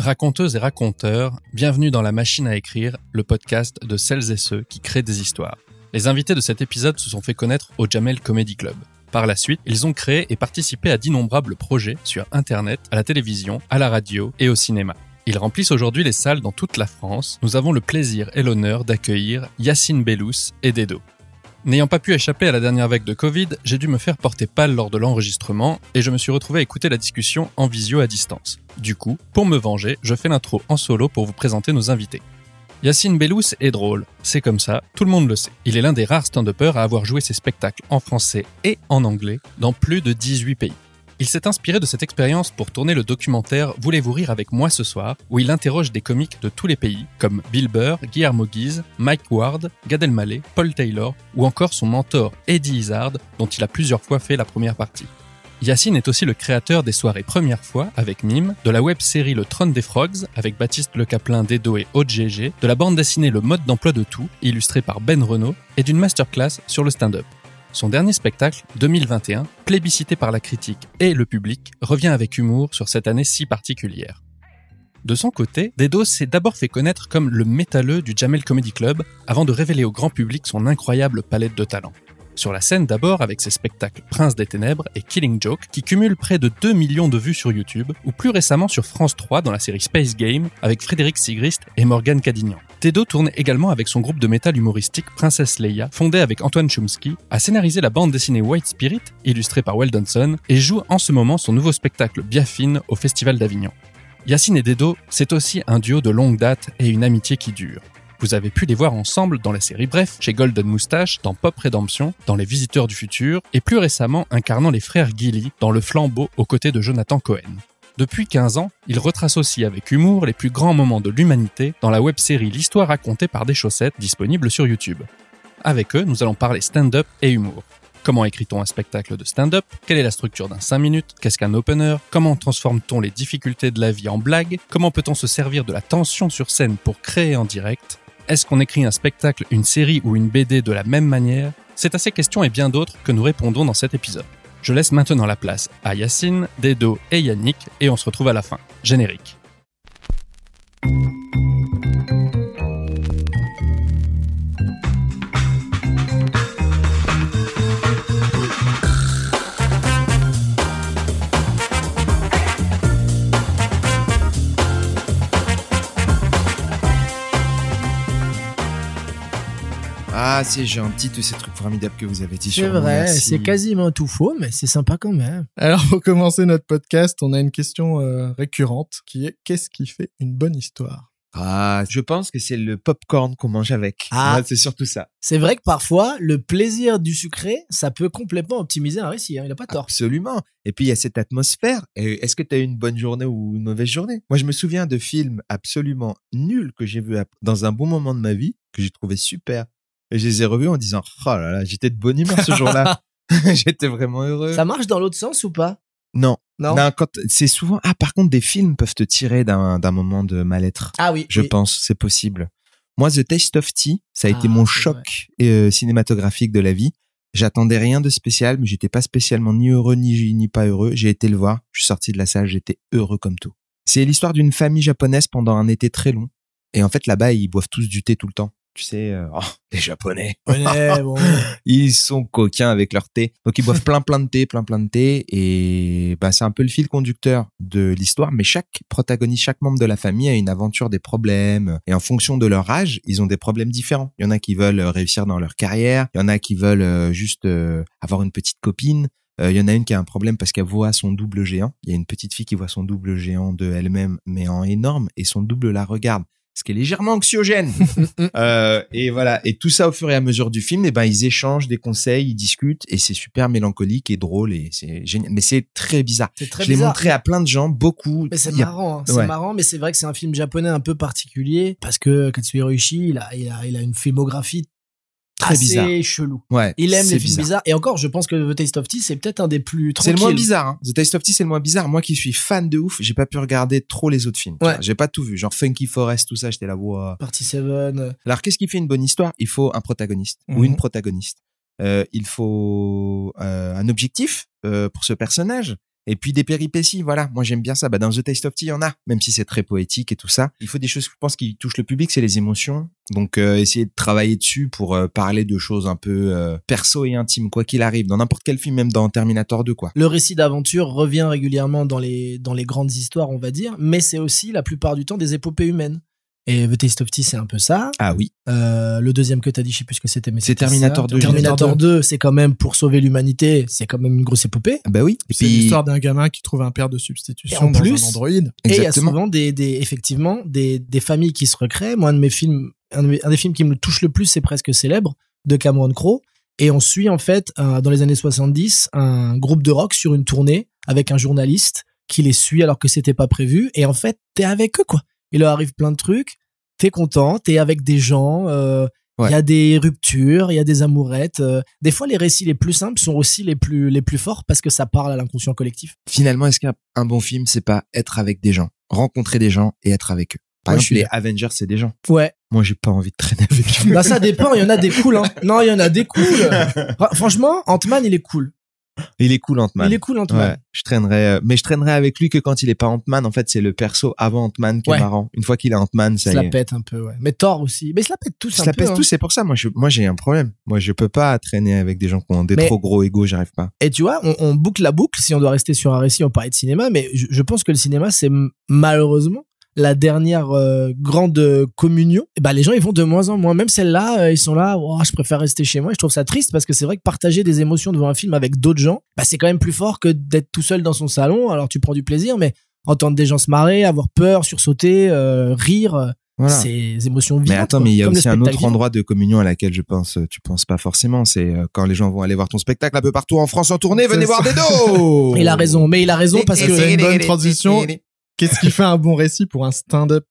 Raconteuses et raconteurs, bienvenue dans la machine à écrire, le podcast de celles et ceux qui créent des histoires. Les invités de cet épisode se sont fait connaître au Jamel Comedy Club. Par la suite, ils ont créé et participé à d'innombrables projets sur Internet, à la télévision, à la radio et au cinéma. Ils remplissent aujourd'hui les salles dans toute la France. Nous avons le plaisir et l'honneur d'accueillir Yacine Bellous et Dedo. N'ayant pas pu échapper à la dernière vague de Covid, j'ai dû me faire porter pâle lors de l'enregistrement et je me suis retrouvé à écouter la discussion en visio à distance. Du coup, pour me venger, je fais l'intro en solo pour vous présenter nos invités. Yacine Bellous est drôle, c'est comme ça, tout le monde le sait. Il est l'un des rares stand-uppers à avoir joué ses spectacles en français et en anglais dans plus de 18 pays. Il s'est inspiré de cette expérience pour tourner le documentaire Voulez-vous rire avec moi ce soir, où il interroge des comiques de tous les pays, comme Bill Burr, Guillermo Guise, Mike Ward, Gad Elmaleh, Paul Taylor, ou encore son mentor Eddie Izzard, dont il a plusieurs fois fait la première partie. Yacine est aussi le créateur des soirées Première fois avec Mime, de la web-série Le Trône des Frogs avec Baptiste Le Caplin, Dedo et OGG, de la bande dessinée Le mode d'emploi de tout, illustrée par Ben Renault, et d'une masterclass sur le stand-up. Son dernier spectacle, 2021, plébiscité par la critique et le public, revient avec humour sur cette année si particulière. De son côté, Dedo s'est d'abord fait connaître comme le métalleux du Jamel Comedy Club avant de révéler au grand public son incroyable palette de talents. Sur la scène d'abord avec ses spectacles Prince des Ténèbres et Killing Joke qui cumulent près de 2 millions de vues sur YouTube ou plus récemment sur France 3 dans la série Space Game avec Frédéric Sigrist et Morgan Cadignan. Tedo tourne également avec son groupe de métal humoristique Princesse Leia, fondé avec Antoine Chomsky, a scénarisé la bande dessinée White Spirit, illustrée par Weldonson, et joue en ce moment son nouveau spectacle Biafine au Festival d'Avignon. Yacine et Dedo, c'est aussi un duo de longue date et une amitié qui dure. Vous avez pu les voir ensemble dans la série Bref, chez Golden Moustache, dans Pop Redemption, dans Les Visiteurs du Futur, et plus récemment incarnant les frères Gilly dans Le Flambeau aux côtés de Jonathan Cohen. Depuis 15 ans, il retrace aussi avec humour les plus grands moments de l'humanité dans la web-série L'histoire racontée par des chaussettes disponible sur YouTube. Avec eux, nous allons parler stand-up et humour. Comment écrit-on un spectacle de stand-up? Quelle est la structure d'un 5 minutes? Qu'est-ce qu'un opener? Comment transforme-t-on les difficultés de la vie en blagues? Comment peut-on se servir de la tension sur scène pour créer en direct? Est-ce qu'on écrit un spectacle, une série ou une BD de la même manière? C'est à ces questions et bien d'autres que nous répondons dans cet épisode. Je laisse maintenant la place à Yacine, Dedo et Yannick et on se retrouve à la fin. Générique. Ah, c'est gentil tous ces trucs formidables que vous avez dit C'est sur vrai, c'est quasiment tout faux, mais c'est sympa quand même. Alors, pour commencer notre podcast, on a une question euh, récurrente qui est qu'est-ce qui fait une bonne histoire? Ah, je pense que c'est le popcorn qu'on mange avec. Ah. Ouais, c'est surtout ça. C'est vrai que parfois, le plaisir du sucré, ça peut complètement optimiser un récit. hein, il a pas tort. Absolument. Et puis il y a cette atmosphère. Est-ce que tu as eu une bonne journée ou une mauvaise journée? Moi, je me souviens de films absolument nuls que j'ai vus dans un bon moment de ma vie, que j'ai trouvé super. Et je les ai revus en disant, oh là là, j'étais de bonne humeur ce jour-là. j'étais vraiment heureux. Ça marche dans l'autre sens ou pas? Non. Non. Non, quand c'est souvent. Ah, par contre, des films peuvent te tirer d'un d'un moment de mal-être. Ah oui. Je oui. pense, c'est possible. Moi, The Taste of Tea, ça a été Ah, mon choc euh, cinématographique de la vie. J'attendais rien de spécial, mais j'étais pas spécialement ni heureux ni, ni pas heureux. J'ai été le voir, je suis sorti de la salle, j'étais heureux comme tout. C'est l'histoire d'une famille japonaise pendant un été très long. Et en fait, là-bas, ils boivent tous du thé tout le temps. Tu sais, euh, oh, les Japonais. Ouais, bon. Ils sont coquins avec leur thé. Donc ils boivent plein plein de thé, plein plein de thé et bah c'est un peu le fil conducteur de l'histoire mais chaque protagoniste, chaque membre de la famille a une aventure des problèmes et en fonction de leur âge, ils ont des problèmes différents. Il y en a qui veulent euh, réussir dans leur carrière, il y en a qui veulent euh, juste avoir une petite copine, Euh, il y en a une qui a un problème parce qu'elle voit son double géant. Il y a une petite fille qui voit son double géant de elle-même mais en énorme et son double la regarde ce qui est légèrement anxiogène. Euh, et voilà. Et tout ça au fur et à mesure du film, et ben ils échangent des conseils, ils discutent, et c'est super mélancolique et drôle et c'est génial. Mais c'est très bizarre. C'est très Je l'ai montré à plein de gens, beaucoup. Mais c'est a- marrant, hein, c'est Ouais. marrant, mais c'est vrai que c'est un film japonais un peu particulier parce que Katsuhiro Ishii, il a, il a, il a une filmographie Très assez bizarre. chelou. Ouais. Il aime les films bizarre. bizarres. Et encore, je pense que The Taste of Tea, c'est peut-être un des plus C'est le tranquilles. moins bizarre. Hein. The Taste of Tea, c'est le moins bizarre. Moi qui suis fan de ouf, j'ai pas pu regarder trop les autres films. Ouais. J'ai pas tout vu. Genre Funky Forest, tout ça, j'étais là. Wow. Partie 7. euh, Alors qu'est-ce qui fait une bonne histoire? Il faut un protagoniste ou Mhm. une protagoniste. Euh, il faut euh, un objectif euh, pour ce personnage. Et puis des péripéties, voilà. Moi, j'aime bien ça. Bah, dans The Taste of Tea, il y en a, même si c'est très poétique et tout ça. Il faut des choses, je pense, qui touchent le public, c'est les émotions. Donc, euh, essayer de travailler dessus pour euh, parler de choses un peu euh, perso et intimes, quoi qu'il arrive, dans n'importe quel film, même dans Terminator 2, quoi. Le récit d'aventure revient régulièrement dans les, dans les grandes histoires, on va dire, mais c'est aussi la plupart du temps des épopées humaines. Et The Taste of Tea, c'est un peu ça. Ah oui. Euh, le deuxième que t'as dit, je sais plus ce que c'était, mais C'est Terminator ça. 2, Terminator 2, c'est quand même pour sauver l'humanité, c'est quand même une grosse épopée. Bah oui. Et C'est puis, l'histoire d'un gamin qui trouve un père de substitution Et en dans plus- un android. Et il y a souvent des, des effectivement des, des familles qui se recréent. Moi, un de mes films, un, de mes- un des films qui me touche le plus, c'est presque célèbre de Cameron Crowe. Et on suit en fait euh, dans les années 70 un groupe de rock sur une tournée avec un journaliste qui les suit alors que c'était pas prévu. Et en fait, t'es avec eux quoi. Il leur arrive plein de trucs. T'es content, t'es avec des gens. euh, Il Ouais. y a des ruptures, il y a des amourettes. euh. des fois, les récits les plus simples sont aussi les plus les plus forts parce que ça parle à l'inconscient collectif. finalement, est-ce qu'un un bon film, c'est pas être avec des gens, rencontrer des gens et être avec eux? Par Moi, je exemple, suis les Avengers, c'est des gens. Ouais, Moi, j'ai pas envie de traîner avec eux. Bah ça dépend, il y en a des cools hein. Non, il y en a des cools. Fra- Franchement, Ant-Man, il est cool. Il est cool, Ant-Man. Il est cool Ant-Man. Ouais, je traînerais, euh, mais je traînerais avec lui que quand il est pas Ant-Man. En fait, c'est le perso avant Ant-Man qui Ouais. est marrant. Une fois qu'il est Ant-Man, Il ça se y la pète un peu, ouais. Mais Thor aussi. Mais il se la pète tous Je un la pèse hein. tout, c'est pour ça. Moi, je, moi, j'ai un problème. Moi, je peux pas traîner avec des gens qui ont des Mais- trop gros égos, j'arrive pas. Et tu vois, on, on boucle la boucle si on doit rester sur un récit, on parlait de cinéma, mais je, je pense que le cinéma, c'est malheureusement la dernière euh, grande communion. Et bah, les gens, ils vont de moins en moins. Même celle-là, euh, ils sont là, Oh, je préfère rester chez moi. Et je trouve ça triste parce que c'est vrai que partager des émotions devant un film avec d'autres gens, bah, c'est quand même plus fort que d'être tout seul dans son salon. Alors tu prends du plaisir, mais entendre des gens se marrer, avoir peur, sursauter, euh, rire, Voilà. c'est des émotions vivantes. Mais attends, mais il y a aussi un autre vivant. endroit de communion à laquelle je pense, tu penses pas forcément. C'est quand les gens vont aller voir ton spectacle un peu partout en France en tournée, venez voir des dos! Il a raison, mais il a raison parce que c'est une bonne transition. Qu'est-ce qui fait un bon récit pour un stand-up?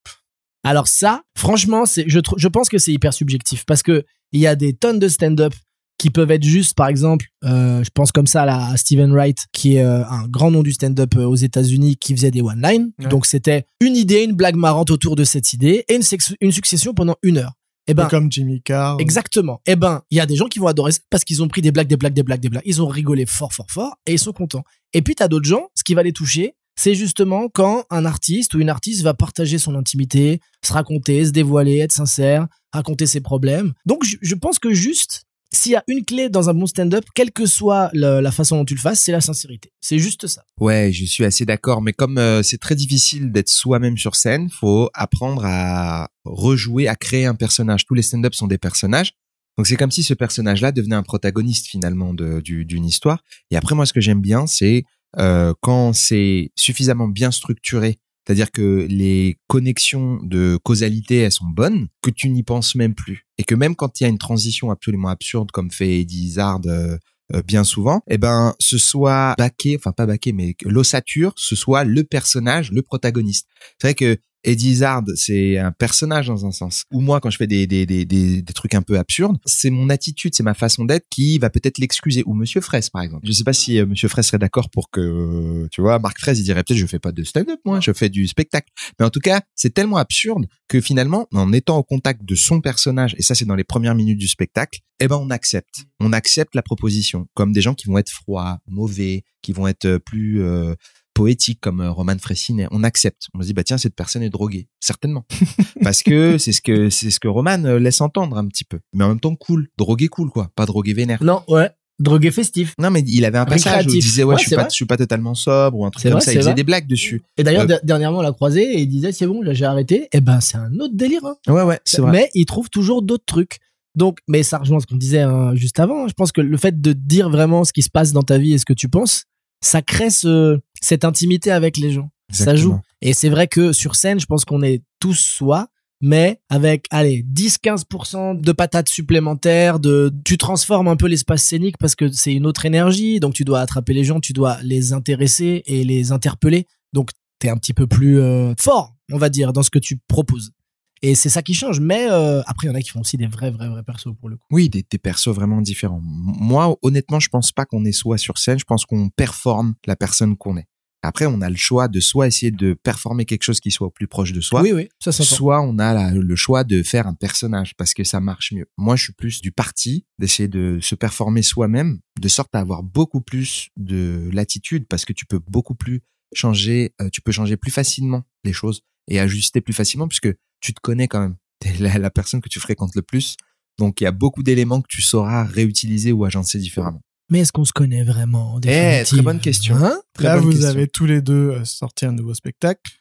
Alors ça, franchement, c'est je je pense que c'est hyper subjectif parce que il y a des tonnes de stand-up qui peuvent être juste, par exemple, euh, je pense comme ça là, à Steven Wright, qui est euh, un grand nom du stand-up euh, aux États-Unis, qui faisait des one-line. Ouais. Donc c'était une idée, une blague marrante autour de cette idée et une, succession pendant une heure. Et ben, Comme Jimmy Carr. Exactement. Eh ben, il y a des gens qui vont adorer ça parce qu'ils ont pris des blagues, des blagues, des blagues, des blagues. Ils ont rigolé fort, fort, fort et ils sont contents. Et puis, t'as d'autres gens, ce qui va les toucher, c'est justement quand un artiste ou une artiste va partager son intimité, se raconter, se dévoiler, être sincère, raconter ses problèmes. Donc, je, pense que juste, s'il y a une clé dans un bon stand-up, quelle que soit la façon dont tu le fasses, c'est la sincérité. C'est juste ça. Ouais, je suis assez d'accord. Mais comme euh, c'est très difficile d'être soi-même sur scène, faut apprendre à rejouer, à créer un personnage. Tous les stand-up sont des personnages. Donc c'est comme si ce personnage-là devenait un protagoniste finalement d'une histoire. Et après, moi, ce que j'aime bien, c'est euh, quand c'est suffisamment bien structuré, c'est-à-dire que les connexions de causalité, elles sont bonnes, que tu n'y penses même plus. Et que même quand il y a une transition absolument absurde, comme fait Eddie Izzard euh, euh, bien souvent, eh ben, ce soit baqué, enfin pas baqué, mais l'ossature, ce soit le personnage, le protagoniste. C'est vrai que Eddie Izzard, c'est un personnage dans un sens. Ou moi, quand je fais des, des, des, des, trucs un peu absurdes, c'est mon attitude, c'est ma façon d'être qui va peut-être l'excuser. Ou Monsieur Fraisse, par exemple. Je sais pas si euh, Monsieur Fraisse serait d'accord pour que, euh, tu vois, Marc Fraisse, il dirait peut-être je fais pas de stand-up, moi, je fais du spectacle. Mais en tout cas, c'est tellement absurde que finalement, en étant au contact de son personnage, et ça c'est dans les premières minutes du spectacle, eh ben on accepte. On accepte la proposition. Comme des gens qui vont être froids, mauvais, qui vont être euh, plus euh, poétiques comme euh, Roman Fressinet. On accepte. On se dit bah tiens cette personne est droguée, certainement, parce que c'est ce que c'est ce que Roman euh, laisse entendre un petit peu. Mais en même temps cool, drogué cool quoi, pas drogué vénère. Non, ouais. Drogué festif. Non mais il avait un passage où il disait ouais, Ouais, je suis pas vrai. je suis pas totalement sobre ou un truc comme vrai, ça. Il faisait vrai. des blagues dessus. Et d'ailleurs, Euh, der- dernièrement, on l'a croisé et il disait, c'est bon, là, j'ai arrêté. Eh ben, c'est un autre délire, hein. Ouais ouais, c'est vrai. Mais il trouve toujours d'autres trucs. Donc, mais ça rejoint ce qu'on disait hein, juste avant. Je pense que le fait de dire vraiment ce qui se passe dans ta vie et ce que tu penses, ça crée ce, cette intimité avec les gens. Ça joue. Et c'est vrai que sur scène, je pense qu'on est tous soi, mais avec, allez, 10-15% de patates supplémentaires, de, tu transformes un peu l'espace scénique parce que c'est une autre énergie. Donc, tu dois attraper les gens, tu dois les intéresser et les interpeller. Donc, t'es un petit peu plus euh, fort, on va dire, dans ce que tu proposes. Et c'est ça qui change. Mais euh, après, il y en a qui font aussi des vrais, vrais, vrais persos pour le coup. Oui, des, des persos vraiment différents. Moi, honnêtement, je pense pas qu'on est soi sur scène. Je pense qu'on performe la personne qu'on est. Après, on a le choix de soit essayer de performer quelque chose qui soit au plus proche de soi, Oui, oui, ça s'entend. soit on a la- le choix de faire un personnage parce que ça marche mieux. Moi, je suis plus du parti d'essayer de se performer soi-même, de sorte à avoir beaucoup plus de latitude parce que tu peux beaucoup plus changer, euh, tu peux changer plus facilement les choses et ajuster plus facilement puisque tu te connais quand même. T'es la, la personne que tu fréquentes le plus. Donc, il y a beaucoup d'éléments que tu sauras réutiliser ou agencer différemment. Mais est-ce qu'on se connaît vraiment en Eh, très bonne question. Hein Très Là, bonne vous question. avez tous les deux euh, sorti un nouveau spectacle.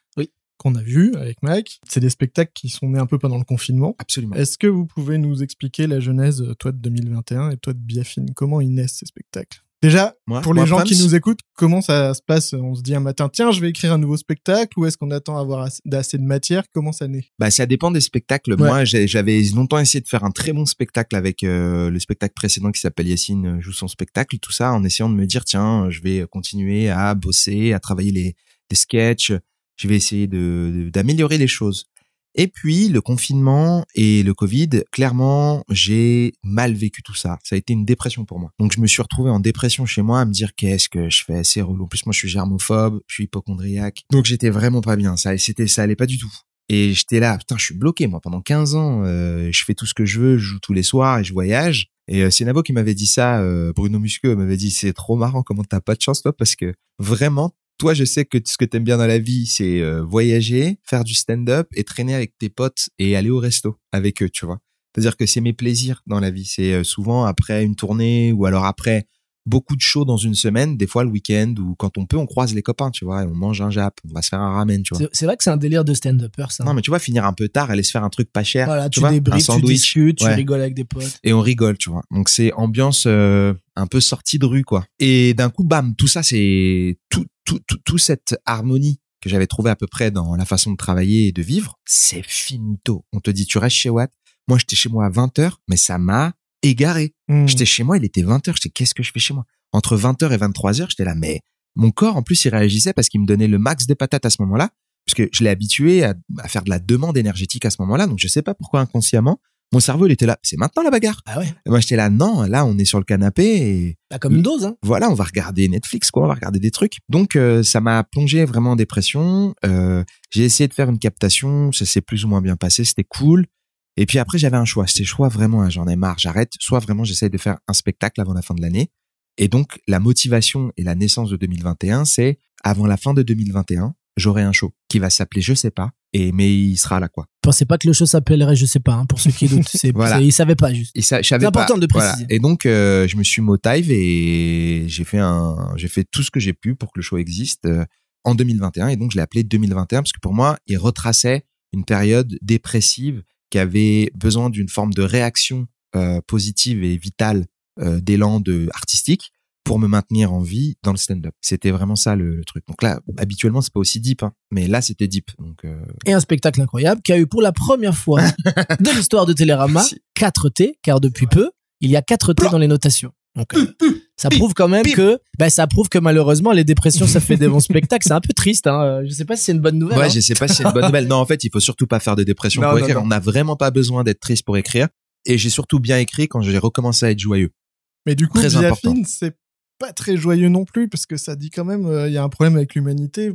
Qu'on a vu avec Mike. C'est des spectacles qui sont nés un peu pendant le confinement. Absolument. Est-ce que vous pouvez nous expliquer la genèse, euh, toi de 2021 et toi de Biafine? Comment ils naissent ces spectacles? Déjà, pour les gens qui nous écoutent, comment ça se passe? On se dit un matin, tiens, je vais écrire un nouveau spectacle ou est-ce qu'on attend avoir assez, de matière? Comment ça naît? Bah, ça dépend des spectacles. Moi, j'avais longtemps essayé de faire un très bon spectacle avec euh, le spectacle précédent qui s'appelle Yacine euh, joue son spectacle, tout ça, en essayant de me dire tiens, je vais continuer à bosser, à travailler les, les sketchs. Je vais essayer de- d'améliorer les choses. Et puis le confinement et le Covid, clairement, j'ai mal vécu tout ça. Ça a été une dépression pour moi. Donc je me suis retrouvé en dépression chez moi à me dire qu'est-ce que je fais, c'est relou. En plus moi je suis germophobe, je suis hypochondriaque. Donc j'étais vraiment pas bien. Ça, c'était, ça allait pas du tout. Et j'étais là, putain, je suis bloqué moi pendant 15 ans. euh, je fais tout ce que je veux, je joue tous les soirs et je voyage. Et euh, c'est Nabo qui m'avait dit ça. euh, Bruno Musqueux m'avait dit c'est trop marrant comment t'as pas de chance toi parce que vraiment toi je sais que ce que t'aimes bien dans la vie c'est euh, voyager, faire du stand-up et traîner avec tes potes et aller au resto avec eux, tu vois. C'est-à-dire que c'est mes plaisirs dans la vie. C'est euh, souvent après une tournée ou alors après beaucoup de shows dans une semaine, des fois le week-end ou quand on peut, on croise les copains, tu vois, et on mange un jap, on va se faire un ramen, tu vois. C'est- vrai que c'est un délire de stand-upper, ça. Non, mais tu vois, finir un peu tard, aller se faire un truc pas cher, voilà, tu tu, débriefes, tu discutes, tu ouais. rigoles avec des potes. et on rigole, tu vois. Donc c'est ambiance euh, un peu sortie de rue, quoi. Et d'un coup, bam, tout ça, c'est tout, tout, tout, tout cette harmonie que j'avais trouvée à peu près dans la façon de travailler et de vivre, c'est finito. On te dit, tu restes chez Watt. Moi, j'étais chez moi à 20h, mais ça m'a égaré. Hmm. J'étais chez moi, il était 20h, j'étais qu'est-ce que je fais chez moi? Entre 20h et 23h, j'étais là mais mon corps en plus il réagissait parce qu'il me donnait le max des patates à ce moment-là parce que je l'ai habitué à, à faire de la demande énergétique à ce moment-là donc je sais pas pourquoi inconsciemment mon cerveau il était là c'est maintenant la bagarre. Ah ouais, Et moi j'étais là non, là on est sur le canapé et bah, comme une dose, hein. voilà, on va regarder Netflix, quoi, on va regarder des trucs. Donc euh, ça m'a plongé vraiment en dépression. Euh, j'ai essayé de faire une captation, ça s'est plus ou moins bien passé, c'était cool. Et puis après j'avais un choix, c'était choix vraiment, hein, j'en ai marre, j'arrête. Soit vraiment j'essaye de faire un spectacle avant la fin de l'année. Et donc la motivation et la naissance de 2021, c'est avant la fin de 2021, j'aurai un show qui va s'appeler je sais pas, et mais il sera là quoi. Je pensais pas que le show s'appellerait, je sais pas, hein, pour ceux qui doutent. C'est, Voilà. ils savaient pas juste. C'est important pas. de préciser. Et donc, euh, je me suis motive et j'ai fait un, j'ai fait tout ce que j'ai pu pour que le show existe euh, en 2021. Et donc, je l'ai appelé 2021 parce que pour moi, il retraçait une période dépressive qui avait besoin d'une forme de réaction euh, positive et vitale euh, d'élan de artistique pour me maintenir en vie dans le stand-up. C'était vraiment ça le, le truc. Donc là, habituellement, c'est pas aussi deep, hein, mais là, c'était deep. Donc, euh, Et un spectacle incroyable qui a eu pour la première fois de l'histoire de Télérama Si. 4 T, car depuis peu, il y a 4 T dans les notations. Donc, euh, ça prouve quand même que, ben, ça prouve que malheureusement, les dépressions, ça fait des bons spectacles. C'est un peu triste, hein. Euh, Je sais pas si c'est une bonne nouvelle. Ouais, hein. je sais pas si c'est une bonne nouvelle. Non, en fait, il faut surtout pas faire de dépression Non, pour non, écrire. non. On n'a vraiment pas besoin d'être triste pour écrire. Et j'ai surtout bien écrit quand j'ai recommencé à être joyeux. Mais du coup, Très important. Biafine, c'est pas très joyeux non plus parce que ça dit quand même euh, il y a un problème avec l'humanité.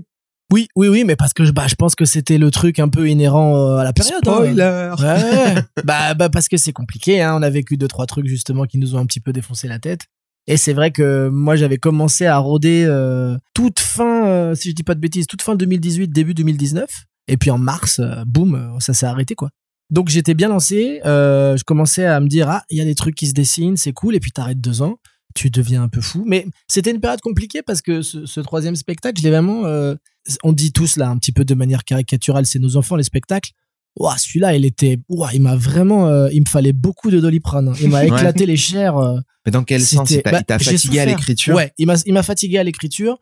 Oui, oui, oui, mais parce que je, bah, je pense que c'était le truc un peu inhérent euh, à la période. hein. Ouais, bah, bah parce que c'est compliqué. Hein. On a vécu deux trois trucs justement qui nous ont un petit peu défoncé la tête. Et c'est vrai que moi j'avais commencé à rôder euh, toute fin, euh, si je dis pas de bêtises, toute fin 2018, début 2019. Et puis en mars, euh, boum, ça s'est arrêté quoi. Donc j'étais bien lancé. je commençais à me dire ah il y a des trucs qui se dessinent, c'est cool. Et puis t'arrêtes deux ans, tu deviens un peu fou. Mais c'était une période compliquée parce que ce, ce troisième spectacle, je l'ai vraiment. euh, on dit tous là un petit peu de manière caricaturale, c'est nos enfants les spectacles. Ouah, celui-là, il était, ouah, il m'a vraiment, euh, il me fallait beaucoup de doliprane. hein. Il m'a Ouais. éclaté les chairs. euh, Mais dans quel sens? Il t'a bah, il fatigué à l'écriture? Ouais, il m'a, il fatigué à l'écriture.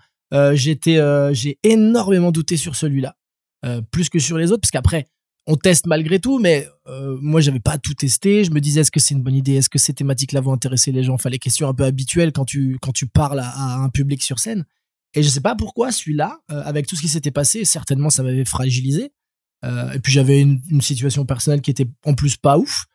J'étais, j'ai énormément douté sur celui-là, plus que sur les autres, parce qu'après, on teste malgré tout, mais euh, moi, j'avais pas tout testé. Je me disais, est-ce que c'est une bonne idée? Est-ce que ces thématiques-là vont intéresser les gens? Enfin, les questions un peu habituelles quand tu quand tu parles à, à un public sur scène. Et je sais pas pourquoi celui-là, euh, avec tout ce qui s'était passé, certainement, ça m'avait fragilisé. Euh, et puis j'avais une, une situation personnelle qui était en plus pas ouf.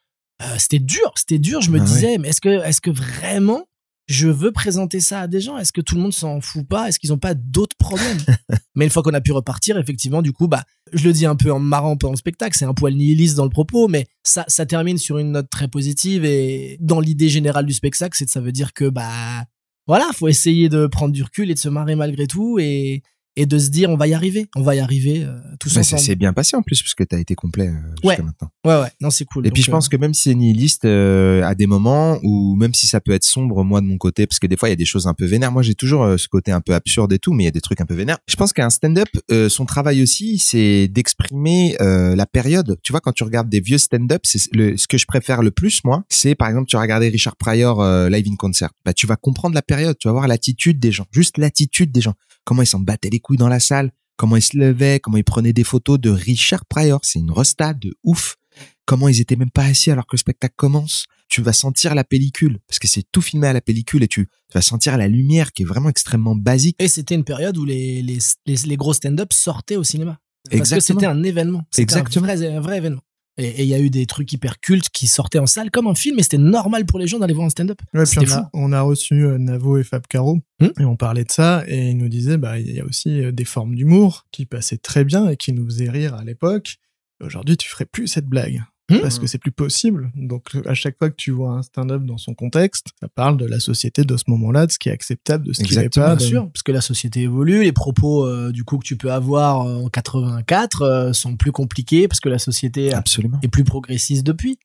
C'était dur, c'était dur. Je me Ah ouais. disais, mais est-ce que, est-ce que vraiment je veux présenter ça à des gens. Est-ce que tout le monde s'en fout pas? Est-ce qu'ils ont pas d'autres problèmes? Mais une fois qu'on a pu repartir, effectivement, du coup, bah, je le dis un peu en marrant pendant le spectacle, c'est un poil nihiliste dans le propos, mais ça, ça termine sur une note très positive et dans l'idée générale du spectacle, c'est ça veut dire que, bah, voilà, faut essayer de prendre du recul et de se marrer malgré tout et et de se dire on va y arriver, on va y arriver euh, tous ensemble. s'est bien passé en plus parce que t'as été complet euh, jusqu'à Ouais. maintenant. Ouais ouais, non c'est cool. Et puis je pense euh, que même si c'est nihiliste euh, à des moments ou même si ça peut être sombre moi de mon côté parce que des fois il y a des choses un peu vénères. Moi j'ai toujours euh, ce côté un peu absurde et tout mais il y a des trucs un peu vénères. Je pense qu'un stand-up euh, son travail aussi c'est d'exprimer euh, la période. Tu vois quand tu regardes des vieux stand-up, c'est ce que je préfère le plus moi, c'est par exemple tu vas regarder Richard Pryor euh, live in concert. Bah tu vas comprendre la période, tu vas voir l'attitude des gens, juste l'attitude des gens. Comment ils s'en battaient les couilles dans la salle, comment ils se levaient, comment ils prenaient des photos de Richard Pryor, c'est une resta de ouf comment ils étaient même pas assis alors que le spectacle commence. Tu vas sentir la pellicule parce que c'est tout filmé à la pellicule et tu, tu vas sentir la lumière qui est vraiment extrêmement basique. Et c'était une période où les, les, les, les gros stand-up sortaient au cinéma. Parce que Exactement. c'était un événement. C'était Exactement. Un vrai, un vrai événement. Et il y a eu des trucs hyper cultes qui sortaient en salle comme un film et c'était normal pour les gens d'aller voir un stand-up. Ouais, puis fou. on a reçu euh, Navo et Fab Caro Hmm. et on parlait de ça et ils nous disaient bah il y a aussi euh, des formes d'humour qui passaient très bien et qui nous faisaient rire à l'époque. Aujourd'hui, tu ferais plus cette blague Hmm. parce que c'est plus possible. Donc à chaque fois que tu vois un stand-up dans son contexte, ça parle de la société de ce moment-là, de ce qui est acceptable, de ce qui n'est pas. Bien sûr, parce que la société évolue, les propos euh, du coup que tu peux avoir euh, en 84 euh, sont plus compliqués parce que la société Absolument. est plus progressiste depuis.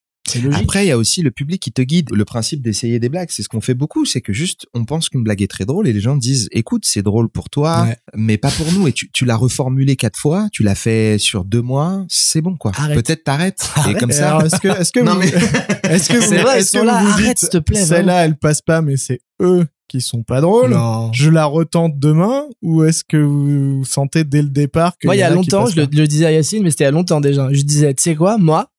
Après, il y a aussi le public qui te guide. Le principe d'essayer des blagues, c'est ce qu'on fait beaucoup, c'est que juste, on pense qu'une blague est très drôle et les gens disent, écoute, c'est drôle pour toi, Ouais. mais pas pour nous. Et tu, tu l'as reformulé quatre fois, tu l'as fait sur deux mois, c'est bon, quoi. Peut-être t'arrêtes. Et comme ça. est-ce que, est-ce que Non, vous, mais- est-ce que vous, C'est vrai, ils est-ce sont que là, vous arrête, dites, s'il te plaît, Celle-là, elle passe pas, mais c'est eux qui sont pas drôles. Non. Je la retente demain ou est-ce que vous sentez dès le départ que Moi, il y a longtemps, je le, le disais à Yacine, mais c'était il y a longtemps déjà. Je disais, tu sais quoi, moi,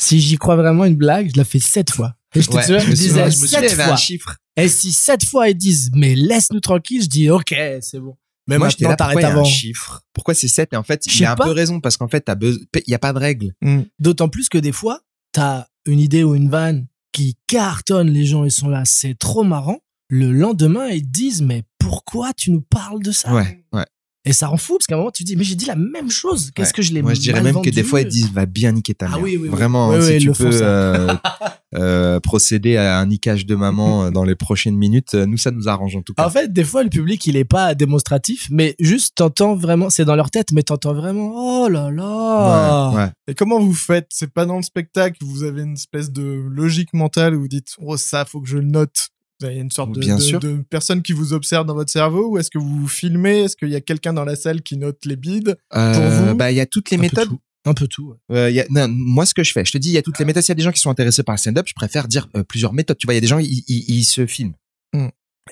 si j'y crois vraiment une blague, je la fais sept fois. Et je te Ouais, jure, je je me disais souviens, je me souviens, il y sept un fois. chiffre. Et si sept fois ils disent, mais laisse-nous tranquille, je dis, ok, c'est bon. Mais Moi, j'étais maintenant, là, pourquoi il y a avant. un chiffre? Pourquoi c'est 7 Et en fait, il a un pas. peu raison parce qu'en fait, il y a pas de règle. Hmm. D'autant plus que des fois, t'as une idée ou une vanne qui cartonne, les gens, ils sont là, c'est trop marrant. Le lendemain, ils te disent, mais pourquoi tu nous parles de ça? Ouais, ouais. Et ça rend fou, parce qu'à un moment, tu te dis, mais j'ai dit la même chose. Qu'est-ce Ouais. que je l'ai Moi, je dirais mal même vendu que des fois, ils disent, va bien niquer ta Ah mère. oui, oui, oui. Vraiment, Oui, hein, oui, si tu peux euh, euh, procéder à un niquage de maman euh, dans les prochaines minutes, nous, ça nous arrange en tout cas. En fait, des fois, le public, il est pas démonstratif, mais juste, t'entends vraiment, c'est dans leur tête, mais t'entends vraiment, oh là là. ouais, ouais. Et comment vous faites? C'est pas dans le spectacle, vous avez une espèce de logique mentale où vous dites oh ça faut que je le note. Vous avez une sorte de, Bien de- sûr. de personne qui vous observe dans votre cerveau ou est-ce que vous vous filmez? Est-ce qu'il y a quelqu'un dans la salle qui note les bides Euh, vous? bah, il y a toutes les Un méthodes. Un peu tout. ouais. Euh, il y a, non, moi, ce que je fais, je te dis, il y a toutes les méthodes. S'il y a des gens qui sont intéressés par le stand-up, je préfère dire euh, plusieurs méthodes. Tu vois, il y a des gens, ils se filment. Hmm.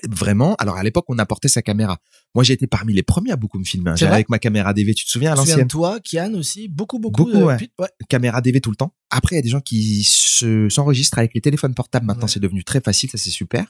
Vraiment. Alors, à l'époque, on apportait sa caméra. Moi, j'ai été parmi les premiers à beaucoup me filmer. hein. J'allais avec ma caméra DV. Tu te souviens à l'ancienne? toi, Kian aussi, beaucoup, beaucoup. Beaucoup, de- ouais. puis- ouais. caméra DV tout le temps. Après, il y a des gens qui se s'enregistrent avec les téléphones portables. Maintenant, Ouais. c'est devenu très facile, ça c'est super.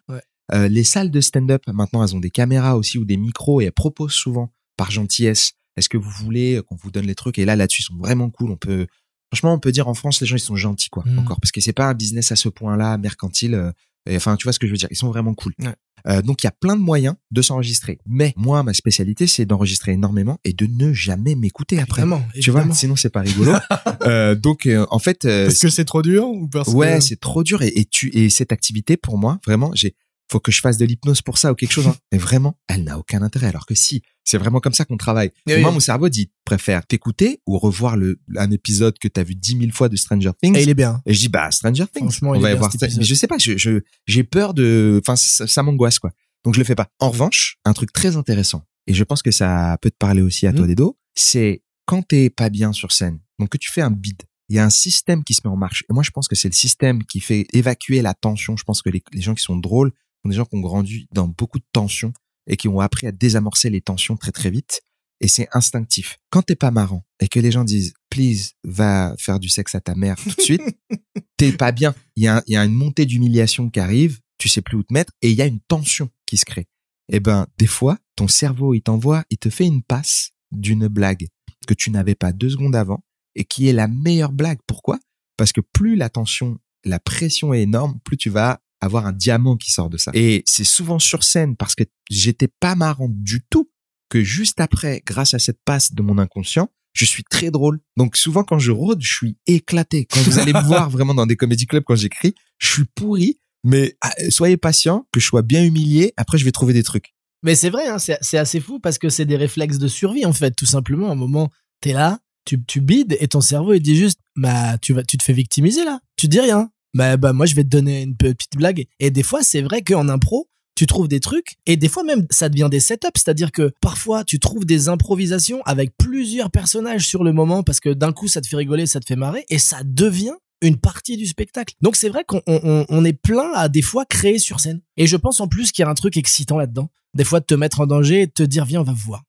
Euh, les salles de stand-up, maintenant, elles ont des caméras aussi ou des micros et elles proposent souvent, par gentillesse, est-ce que vous voulez qu'on vous donne les trucs? Et là, là-dessus, ils sont vraiment cool. On peut, franchement, on peut dire en France, les gens, ils sont gentils, quoi, Mm. encore, parce que c'est pas un business à ce point-là, mercantile. Et enfin, tu vois ce que je veux dire Ils sont vraiment cool. Ouais. Euh, donc, il y a plein de moyens de s'enregistrer. Mais moi, ma spécialité, c'est d'enregistrer énormément et de ne jamais m'écouter après. Évidemment, Tu vois, sinon c'est pas rigolo. euh, donc euh, en fait, Parce que c'est trop dur ou parce ouais, que c'est trop dur et, et tu et cette activité pour moi, vraiment, j'ai faut que je fasse de l'hypnose pour ça ou quelque chose. hein. Mais vraiment, elle n'a aucun intérêt. Alors que si, c'est vraiment comme ça qu'on travaille. Oui. Moi, mon cerveau dit préfère t'écouter ou revoir le un épisode que t'as vu dix mille fois de Stranger Things. Et il est bien. Et je dis bah Stranger Things. Franchement, on il va est y bien, voir cet. Mais je sais pas, je je- j'ai peur de, enfin ça, ça m'angoisse quoi. Donc je le fais pas. En revanche, un truc très intéressant et je pense que ça peut te parler aussi à toi Mhm. Dedo, c'est quand t'es pas bien sur scène, donc que tu fais un bide. Il y a un système qui se met en marche. Et moi, je pense que c'est le système qui fait évacuer la tension. Je pense que les, les gens qui sont drôles sont des gens qui ont grandi dans beaucoup de tensions et qui ont appris à désamorcer les tensions très très vite. Et c'est instinctif. Quand t'es pas marrant et que les gens disent please va faire du sexe à ta mère tout de suite, t'es pas bien. Il y a, y a une montée d'humiliation qui arrive, tu sais plus où te mettre et il y a une tension qui se crée. Eh ben des fois ton cerveau il t'envoie, il te fait une passe d'une blague que tu n'avais pas deux secondes avant et qui est la meilleure blague. Pourquoi? Parce que plus la tension, la pression est énorme, plus tu vas avoir un diamant qui sort de ça. Et c'est souvent sur scène parce que j'étais pas marrant du tout que juste après, grâce à cette passe de mon inconscient, je suis très drôle. Donc souvent quand je rôde, je suis éclaté. Quand vous allez me voir vraiment dans des comédie clubs quand j'écris, je suis pourri. Mais ah, soyez patient, que je sois bien humilié. Après, je vais trouver des trucs. Mais c'est vrai, hein, c'est c'est assez fou parce que c'est des réflexes de survie en fait, tout simplement. À un moment, t'es là, tu, tu bides et ton cerveau il dit juste, bah tu vas, tu te fais victimiser là, tu dis rien. Bah, bah moi je vais te donner une petite blague. Et des fois c'est vrai qu'en impro, tu trouves des trucs et des fois même ça devient des setups, c'est-à-dire que parfois tu trouves des improvisations avec plusieurs personnages sur le moment parce que d'un coup ça te fait rigoler, ça te fait marrer et ça devient une partie du spectacle. Donc c'est vrai qu'on on, on est plein à des fois créer sur scène. Et je pense en plus qu'il y a un truc excitant là-dedans. Des fois de te mettre en danger et de te dire viens on va voir.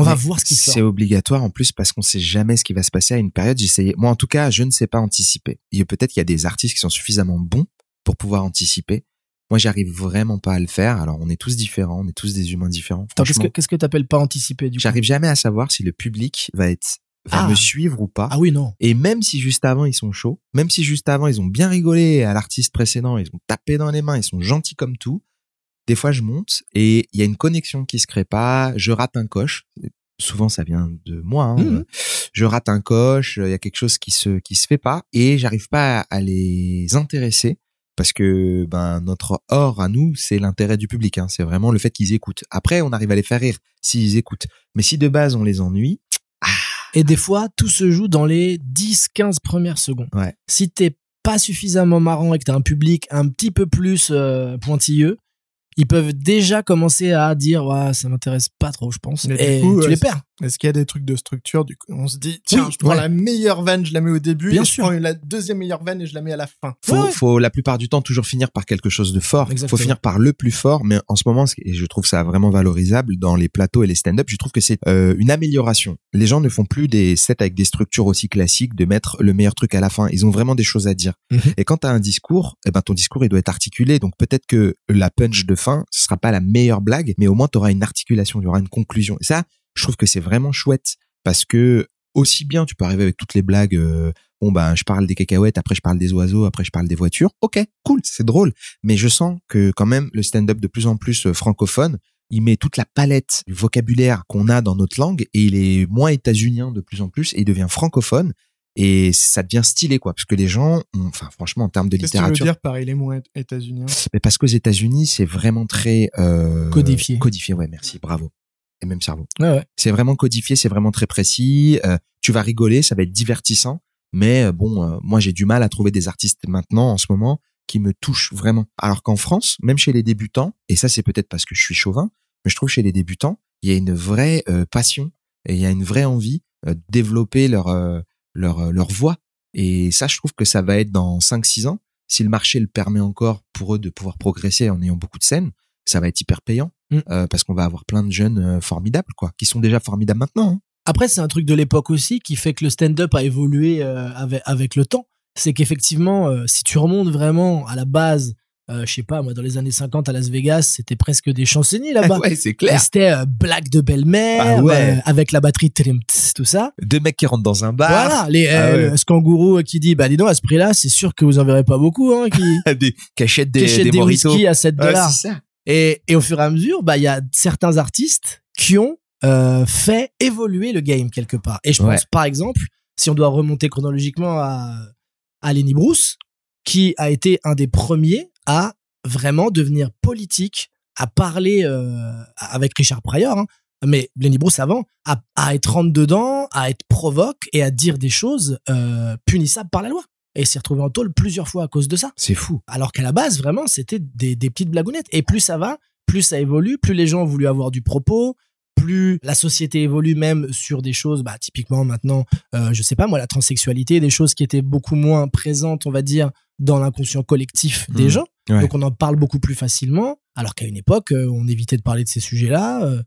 On va voir ce qui sort. C'est obligatoire en plus parce qu'on sait jamais ce qui va se passer à une période. J'essayais, moi en tout cas, je ne sais pas anticiper. Il peut-être qu'il y a des artistes qui sont suffisamment bons pour pouvoir anticiper. Moi, j'arrive vraiment pas à le faire. Alors, on est tous différents, on est tous des humains différents. Que qu'est-ce que t'appelles pas anticiper du coup? j'arrive jamais à savoir si le public va être va Ah. me suivre ou pas. Ah oui non. Et même si juste avant ils sont chauds, même si juste avant ils ont bien rigolé à l'artiste précédent, ils ont tapé dans les mains, ils sont gentils comme tout, des fois je monte et il y a une connexion qui se crée pas, je rate un coche. Souvent ça vient de moi. hein. Mhm. Je rate un coche, il y a quelque chose qui se qui se fait pas et j'arrive pas à, à les intéresser parce que ben notre or à nous c'est l'intérêt du public. Hein. C'est vraiment le fait qu'ils écoutent. Après on arrive à les faire rire s'ils écoutent. Mais si de base on les ennuie, Et des fois, tout se joue dans les 10-15 premières secondes. Ouais. Si t'es pas suffisamment marrant et que t'as un public un petit peu plus euh, pointilleux, ils peuvent déjà commencer à dire ouais, ça m'intéresse pas trop, je pense. Mais du et coup, tu les perds. Est-ce qu'il y a des trucs de structure du coup On se dit, tiens, Oui, je prends ouais. la meilleure vanne, je la mets au début, Bien et je sûr. prends la deuxième meilleure vanne et je la mets à la fin. faut, Ouais, faut la plupart du temps toujours finir par quelque chose de fort. Exactement. Faut finir par le plus fort. Mais en ce moment, et je trouve ça vraiment valorisable dans les plateaux et les stand-up, je trouve que c'est euh, une amélioration. Les gens ne font plus des sets avec des structures aussi classiques de mettre le meilleur truc à la fin. Ils ont vraiment des choses à dire. Mhm. Et quand tu as un discours, eh ben ton discours il doit être articulé. Donc peut-être que la punch de fin, ce sera pas la meilleure blague, mais au moins tu auras une articulation, il y aura une conclusion. Et ça, je trouve que c'est vraiment chouette parce que aussi bien tu peux arriver avec toutes les blagues euh, bon ben je parle des cacahuètes après je parle des oiseaux après je parle des voitures. Ok cool c'est drôle. Mais je sens que quand même le stand-up de plus en plus euh, francophone il met toute la palette du vocabulaire qu'on a dans notre langue et il est moins états-unien de plus en plus et il devient francophone et ça devient stylé quoi parce que les gens ont, enfin franchement en termes de Qu'est-ce que tu veux littérature dire par il est moins états-unien? Mais parce qu'aux États-Unis c'est vraiment très euh, Codifié. codifié. Ouais merci bravo et même cerveau Ouais, ouais. c'est vraiment codifié, c'est vraiment très précis. euh, tu vas rigoler, ça va être divertissant. Mais euh, bon, euh, moi j'ai du mal à trouver des artistes maintenant en ce moment qui me touchent vraiment. Alors qu'en France, même chez les débutants, et ça c'est peut-être parce que je suis chauvin, mais je trouve chez les débutants, il y a une vraie euh, passion et il y a une vraie envie euh, de développer leur euh, leur leur voix. Et ça, je trouve que ça va être dans 5-6 ans, si le marché le permet encore pour eux de pouvoir progresser en ayant beaucoup de scènes, ça va être hyper payant Mm. euh, parce qu'on va avoir plein de jeunes euh, formidables quoi, qui sont déjà formidables maintenant. hein. Après, c'est un truc de l'époque aussi qui fait que le stand-up a évolué euh, avec, avec le temps. C'est qu'effectivement, si tu remontes vraiment à la base, je sais pas, moi, dans les années 50 à Las Vegas, c'était presque des chansonniers là-bas. ouais, c'est clair. C'était blague de belle-mère, Ah ouais. avec la batterie tout ça. Deux mecs qui rentrent dans un bar, voilà, les, Ah ouais. ce kangourou qui dit, bah dis donc, à ce prix-là, c'est sûr que vous en verrez pas beaucoup, hein, qui, des, qui achètent des, qui achètent des, des, whisky à 7 Ouais, dollars. c'est ça. Et, et au fur et à mesure, bah, il y a certains artistes qui ont euh, fait évoluer le game quelque part. Et je pense, Ouais. par exemple, si on doit remonter chronologiquement à, à Lenny Bruce, qui a été un des premiers à vraiment devenir politique, à parler euh, avec Richard Pryor, hein, mais Lenny Bruce avant, à, à être rentre dedans, à être provoque et à dire des choses euh, punissables par la loi. Et s'est retrouvé en tôle plusieurs fois à cause de ça. C'est fou. Alors qu'à la base, vraiment, c'était des, des petites blagounettes. Et plus ça va, plus ça évolue, plus les gens ont voulu avoir du propos, plus la société évolue même sur des choses, bah, typiquement maintenant, euh, je sais pas moi, la transsexualité, des choses qui étaient beaucoup moins présentes, on va dire, dans l'inconscient collectif des Mhm. gens. Ouais. Donc on en parle beaucoup plus facilement, alors qu'à une époque, euh, on évitait de parler de ces sujets-là. euh.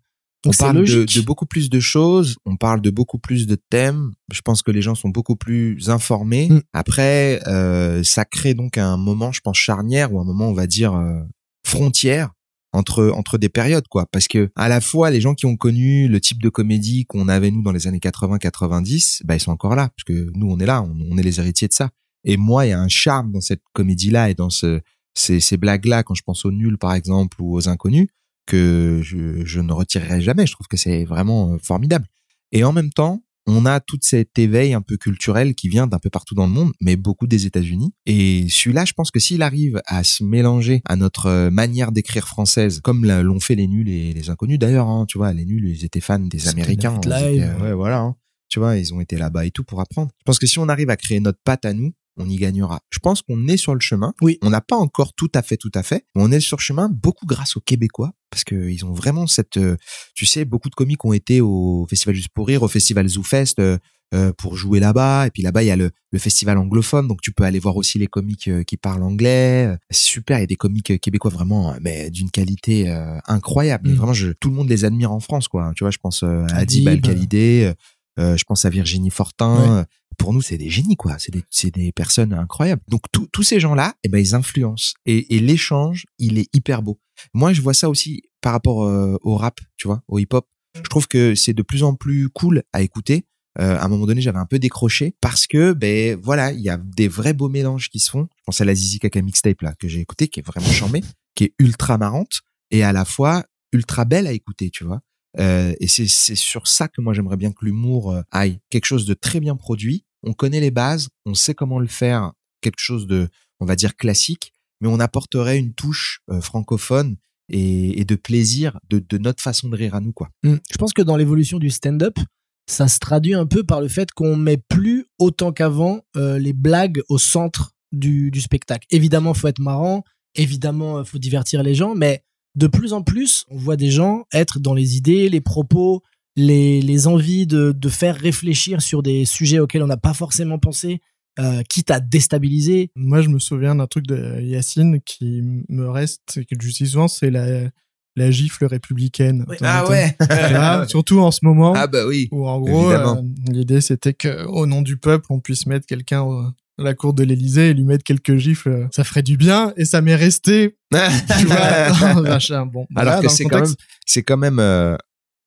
On donc parle de, beaucoup plus de choses, on parle de beaucoup plus de thèmes. Je pense que les gens sont beaucoup plus informés. Mm. Après, euh, ça crée donc un moment, je pense, charnière ou un moment, on va dire, euh, frontière entre entre des périodes quoi parce que à la fois les gens qui ont connu le type de comédie qu'on avait nous dans les années 80 90 bah ils sont encore là parce que nous on est là on, on est les héritiers de ça et moi il y a un charme dans cette comédie là et dans ce ces, ces blagues-là, quand je pense aux nuls par exemple ou aux inconnus, que je, je ne retirerai jamais. Je trouve que c'est vraiment euh, formidable. Et en même temps, on a toute cet éveil un peu culturel qui vient d'un peu partout dans le monde, mais beaucoup des États-Unis. Et celui-là, je pense que s'il arrive à se mélanger à notre euh, manière d'écrire française, comme l'ont fait les nuls et les inconnus d'ailleurs, hein, tu vois, les nuls, ils étaient fans des Américains. Étaient- ouais, voilà. hein. Tu vois, ils ont été là-bas et tout pour apprendre. Je pense que si on arrive à créer notre patte à nous, on y gagnera. Je pense qu'on est sur le chemin. Oui. On n'a pas encore tout à fait, tout à fait, mais on est sur le chemin beaucoup grâce aux Québécois parce que ils ont vraiment cette, euh, tu sais, beaucoup de comiques ont été au Festival Juste pour rire, au Festival ZooFest euh, euh, pour jouer là-bas. Et puis là-bas, il y a le, le festival anglophone, donc tu peux aller voir aussi les comiques qui parlent anglais. C'est super, il y a des comiques québécois vraiment, mais d'une qualité euh, incroyable. Mm. vraiment, je, tout le monde les admire en France, quoi. Tu vois, je pense euh, à Adib Adib. Al-Khalidé, euh, je pense à Virginie Fortin. Euh, Pour nous, c'est des génies, quoi. C'est des, c'est des personnes incroyables. Donc tous- tous ces gens-là, eh ben, ils influencent. Et, et l'échange, il est hyper beau. Moi, je vois ça aussi par rapport euh, au rap, tu vois, au hip-hop. Je trouve que c'est de plus en plus cool à écouter. Euh, à un moment donné, j'avais un peu décroché parce que, ben voilà, il y a des vrais beaux mélanges qui se font. Je pense à la Zizi Kaka mixtape là que j'ai écouté, qui est vraiment charmée, qui est ultra marrante et à la fois ultra belle à écouter, tu vois. Euh, et c'est sur ça que moi j'aimerais bien que l'humour euh, aille. Quelque chose de très bien produit. On connaît les bases, on sait comment le faire. Quelque chose de, on va dire classique, mais on apporterait une touche euh, francophone et, de plaisir de, notre façon de rire à nous, quoi. Mm. Je pense que dans l'évolution du stand-up, ça se traduit un peu par le fait qu'on met plus autant qu'avant les blagues au centre du, du spectacle. Évidemment, faut être marrant, évidemment, faut divertir les gens, mais de plus en plus, on voit des gens être dans les idées, les propos, les, les envies de, de faire réfléchir sur des sujets auxquels on n'a pas forcément pensé, euh, quitte à déstabiliser. Moi, je me souviens d'un truc de Yacine qui me reste, et que j'utilise souvent, c'est la, la gifle républicaine. Oui. Ah ouais. Là, surtout en ce moment, Ah bah oui. où en gros, euh, l'idée c'était que au nom du peuple, on puisse mettre quelqu'un au- la cour de l'Élysée et lui mettre quelques gifles. Ça ferait du bien, et ça m'est resté, tu vois, machin. Bon, Alors que c'est quand même, quand même euh,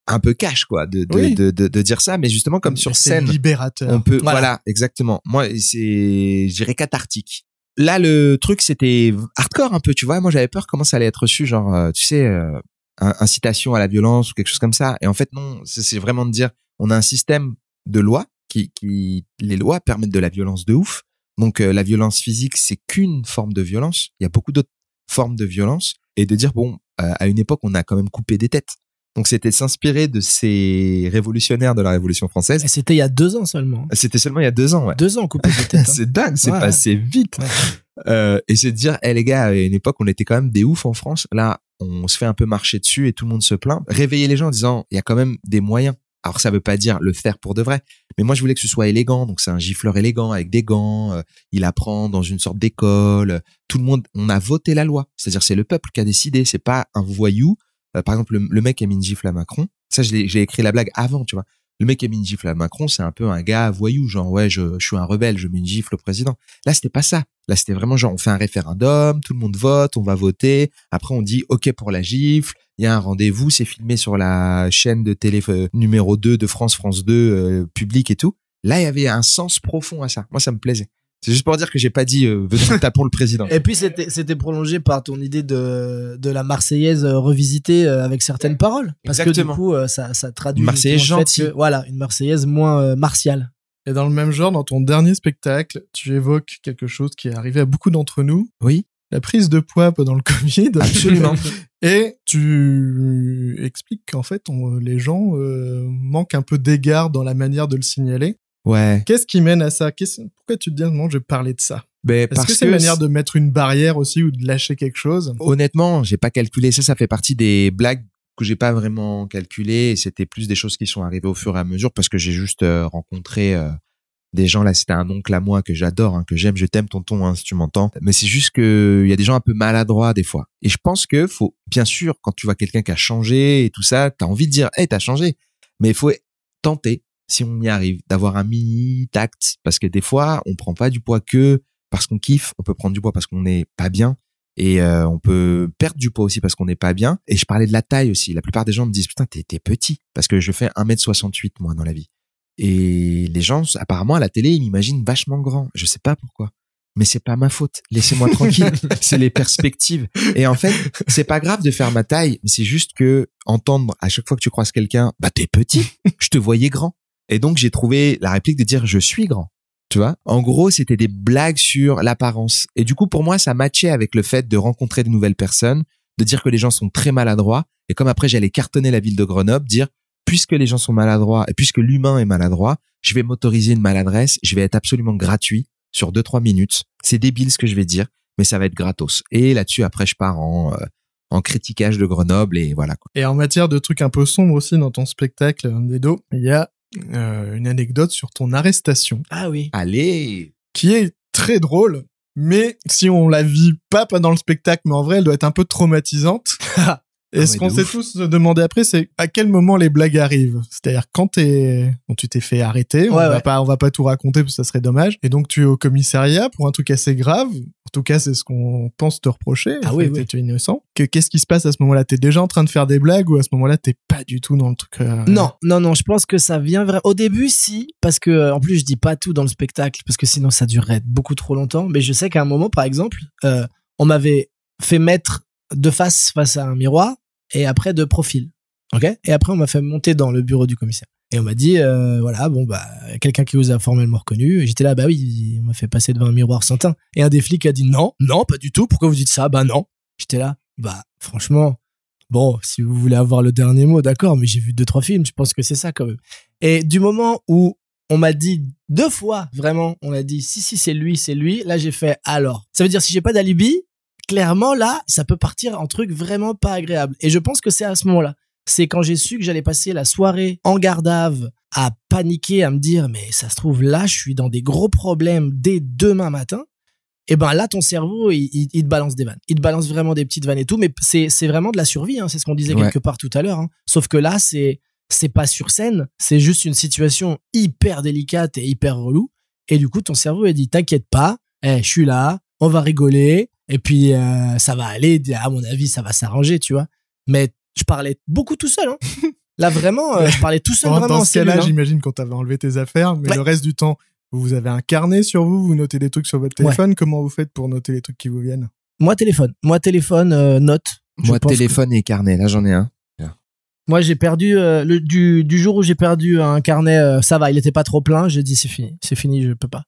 un peu cash, quoi, de, de, Oui. de, de, dire ça. Mais justement, comme sur c'est scène, libérateur. on peut, Voilà. voilà. exactement. Moi, c'est, je dirais cathartique. Là, le truc, c'était hardcore un peu, tu vois. Moi, j'avais peur comment ça allait être reçu, genre, euh, tu sais, euh, incitation à la violence ou quelque chose comme ça. Et en fait, non, c'est c'est vraiment de dire, on a un système de loi qui, qui, les lois permettent de la violence de ouf. Donc, euh, la violence physique, c'est qu'une forme de violence. Il y a beaucoup d'autres formes de violence. Et de dire, bon, euh, à une époque, on a quand même coupé des têtes. Donc, c'était s'inspirer de ces révolutionnaires de la Révolution française. Et c'était il y a deux ans seulement. C'était seulement il y a deux ans, ouais. Deux ans coupé de tête. hein. c'est dingue, c'est Ouais. passé vite. Ouais. Euh, et c'est de dire, eh les gars, à une époque, on était quand même des oufs en France. Là, on se fait un peu marcher dessus et tout le monde se plaint. Réveiller les gens en disant, il y a quand même des moyens. Alors ça veut pas dire le faire pour de vrai, mais moi je voulais que ce soit élégant. Donc c'est un gifleur élégant avec des gants. euh, il apprend dans une sorte d'école. Tout le monde, on a voté la loi. C'est-à-dire c'est le peuple qui a décidé. C'est pas un voyou. Euh, par exemple, le, mec qui a mis une gifle à Macron. Ça, j'ai écrit la blague avant, tu vois. Le mec qui a mis une gifle à Macron, c'est un peu un gars voyou, genre ouais, je, je suis un rebelle, je mets une gifle au président. Là, c'était pas ça. Là, c'était vraiment genre on fait un référendum, tout le monde vote, on va voter. Après, on dit ok pour la gifle. Il y a un rendez-vous, c'est filmé sur la chaîne de télé euh, numéro 2 de France, France 2, euh, public et tout. Là, il y avait un sens profond à ça. Moi, ça me plaisait. C'est juste pour dire que j'ai pas dit euh, venez tapons le président. Et puis c'était c'était prolongé par ton idée de de la Marseillaise euh, revisitée avec certaines paroles parce Exactement. que du coup euh, ça ça traduit Une Marseillaise gentille. que, voilà une Marseillaise moins euh, martiale. Et dans le même genre, dans ton dernier spectacle, tu évoques quelque chose qui est arrivé à beaucoup d'entre nous. Oui. La prise de poids pendant le Covid. Absolument. Et tu expliques qu'en fait, on- les gens euh, manquent un peu d'égard dans la manière de le signaler. Ouais. Qu'est-ce qui mène à ça? Pourquoi tu te dis, non, je vais parler de ça? Ben, Est-ce parce que c'est une manière de mettre une barrière aussi ou de lâcher quelque chose? Honnêtement, j'ai pas calculé. Ça, ça fait partie des blagues que j'ai pas vraiment calculé. Et c'était plus des choses qui sont arrivées au fur et à mesure parce que j'ai juste euh, rencontré euh, des gens. Là, c'était un oncle à moi que j'adore, hein, que j'aime. Je t'aime, tonton, hein, si tu m'entends. Mais c'est juste que il y a des gens un peu maladroits des fois. Et je pense que faut, bien sûr, quand tu vois quelqu'un qui a changé et tout ça, t'as envie de dire, hey, t'as changé. Mais il faut tenter, si on y arrive, d'avoir un mini tact. Parce que des fois, on prend pas du poids que parce qu'on kiffe. On peut prendre du poids parce qu'on n'est pas bien. Et euh, on peut perdre du poids aussi parce qu'on n'est pas bien. Et je parlais de la taille aussi. La plupart des gens me disent putain t'es petit parce que je fais 1m68 moi dans la vie. Et les gens apparemment à la télé ils m'imaginent vachement grand. Je sais pas pourquoi. mais c'est pas ma faute. Laissez-moi tranquille. c'est les perspectives. Et en fait, c'est pas grave de faire ma taille, mais c'est juste que entendre à chaque fois que tu croises quelqu'un, bah t'es petit, je te voyais grand. Et donc j'ai trouvé la réplique de dire je suis grand. Tu vois? En gros, c'était des blagues sur l'apparence. Et du coup, pour moi, ça matchait avec le fait de rencontrer de nouvelles personnes, de dire que les gens sont très maladroits. Et comme après, j'allais cartonner la ville de Grenoble, dire puisque les gens sont maladroits et puisque l'humain est maladroit, je vais m'autoriser une maladresse, je vais être absolument gratuit sur deux trois minutes. C'est débile ce que je vais dire, mais ça va être gratos. Et là-dessus, après, je pars en euh, en critiquage de Grenoble et voilà. Quoi. Et en matière de trucs un peu sombres aussi dans ton spectacle, Dedo, il y a euh, une anecdote sur ton arrestation. Ah oui. Allez. Qui est très drôle, mais si on la vit pas pendant le spectacle, mais en vrai, elle doit être un peu traumatisante. Et Ah ce ouais, qu'on s'est tous demandé après, c'est à quel moment les blagues arrivent? C'est-à-dire quand t'es, quand tu t'es fait arrêter, on Ouais, va ouais. pas, on va pas tout raconter parce que ça serait dommage. Et donc tu es au commissariat pour un truc assez grave. En tout cas, c'est ce qu'on pense te reprocher. Ah oui, oui. Tu es innocent? Que, qu'est-ce qui se passe à ce moment-là? T'es déjà en train de faire des blagues ou à ce moment-là t'es pas du tout dans le truc euh, Non, non, non, je pense que ça vient vraiment. Au début, si, parce que, euh, en plus, je dis pas tout dans le spectacle, parce que sinon ça durerait beaucoup trop longtemps. Mais je sais qu'à un moment, par exemple, euh, on m'avait fait mettre de face face à un miroir et après de profil. Ok Et après, on m'a fait monter dans le bureau du commissaire. Et on m'a dit, euh, voilà, bon, bah, quelqu'un qui vous a formellement reconnu. Et j'étais là, bah oui, on m'a fait passer devant un miroir sans teint. Et un des flics a dit, non, non, pas du tout. Pourquoi vous dites ça? Bah non. J'étais là, bah, franchement, bon, si vous voulez avoir le dernier mot, d'accord, mais j'ai vu deux, trois films, je pense que c'est ça quand même. Et du moment où on m'a dit deux fois, vraiment, on a dit, si, si, c'est lui, c'est lui, là, j'ai fait, alors? Ça veut dire, si j'ai pas d'alibi, clairement, là, ça peut partir en truc vraiment pas agréable. Et je pense que c'est à ce moment-là. C'est quand j'ai su que j'allais passer la soirée en garde-ave à paniquer, à me dire, mais ça se trouve, là, je suis dans des gros problèmes dès demain matin. Et ben là, ton cerveau, il, il- il te balance des vannes. Il te balance vraiment des petites vannes et tout, mais c'est c'est vraiment de la survie. Hein, c'est ce qu'on disait Ouais. quelque part tout à l'heure. hein. Sauf que là, c'est c'est pas sur scène, c'est juste une situation hyper délicate et hyper relou. Et du coup, ton cerveau, il dit, t'inquiète pas, eh, je suis là, on va rigoler, et puis euh, ça va aller. À mon avis, ça va s'arranger, tu vois. Mais je parlais beaucoup tout seul. Hein. Là, vraiment, euh, je parlais tout seul, vraiment dans en ce cas-là, cellule, hein. j'imagine quand t'avais enlevé tes affaires, mais Ouais. le reste du temps, vous avez un carnet sur vous, vous notez des trucs sur votre téléphone. Comment vous faites pour noter les trucs qui vous viennent? Moi, téléphone. Moi, téléphone, euh, note. Moi, que- téléphone et carnet. Là, j'en ai un. Moi, j'ai perdu euh, le, du, du jour où j'ai perdu un carnet, euh, ça va, il était pas trop plein. J'ai dit c'est fini, c'est fini, je peux pas.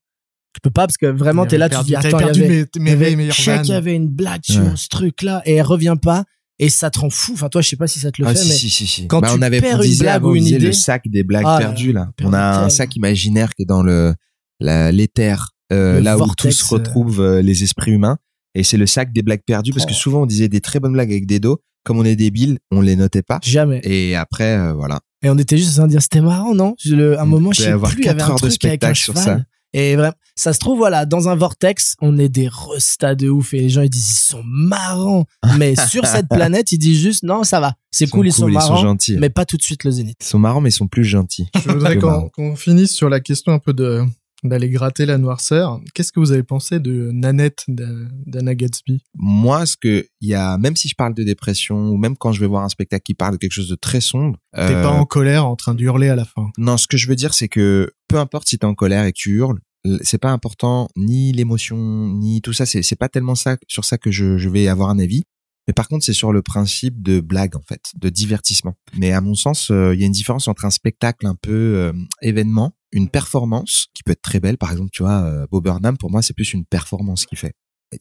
Je peux pas parce que vraiment t'es là, tu dis T'avais attends, il y perdu avait, mes, il y mes, avait- meilleures je sais vannes. qu'il y avait une blague sur Ouais. ce truc-là et elle revient pas et ça te rend fou. Enfin toi, je sais pas si ça te le Ah, fait, si, mais si, si, si. quand Bah, tu on avait perds on une blague avant, ou on une disait idée- le sac des blagues Ah là perdues là, là. perdu On a un sac imaginaire qui est dans le l'éther euh, là où tous se retrouvent euh, les esprits humains et c'est le sac des blagues perdues parce que souvent on disait des très bonnes blagues avec des dos comme on est débiles, on les notait pas jamais. et après euh, voilà. Et on était juste en train de dire c'était marrant, non? Je le- Un On moment, je sais plus, il y avait un heures de truc avec un spectacle sur cheval. Et vraiment, ça se trouve, voilà, dans un vortex, on est des restats de ouf et les gens ils disent ils sont marrants. Mais sur cette planète, ils disent juste non, ça va, c'est cool, ils sont cool, ils sont marrants, gentils. mais pas tout de suite le zénith. Ils sont marrants mais ils sont plus gentils. Je voudrais qu'on finisse sur la question un peu de d'aller gratter la noirceur. Qu'est-ce que vous avez pensé de Nanette d'A- d'Anna Gatsby? Moi ce que il y a même si je parle de dépression ou même quand je vais voir un spectacle qui parle de quelque chose de très sombre, T'es euh, pas en colère en train d'hurler à la fin? Non, ce que je veux dire, c'est que peu importe si t'es en colère et que tu hurles, c'est pas important ni l'émotion ni tout ça. C'est c'est pas tellement ça sur ça que je, je vais avoir un avis. Mais par contre, c'est sur le principe de blague en fait, de divertissement. Mais à mon sens, euh, il y a une différence entre un spectacle un peu euh, événement, une performance qui peut être très belle. Par exemple, tu vois, euh, Bob Burnham, pour moi, c'est plus une performance qu'il fait.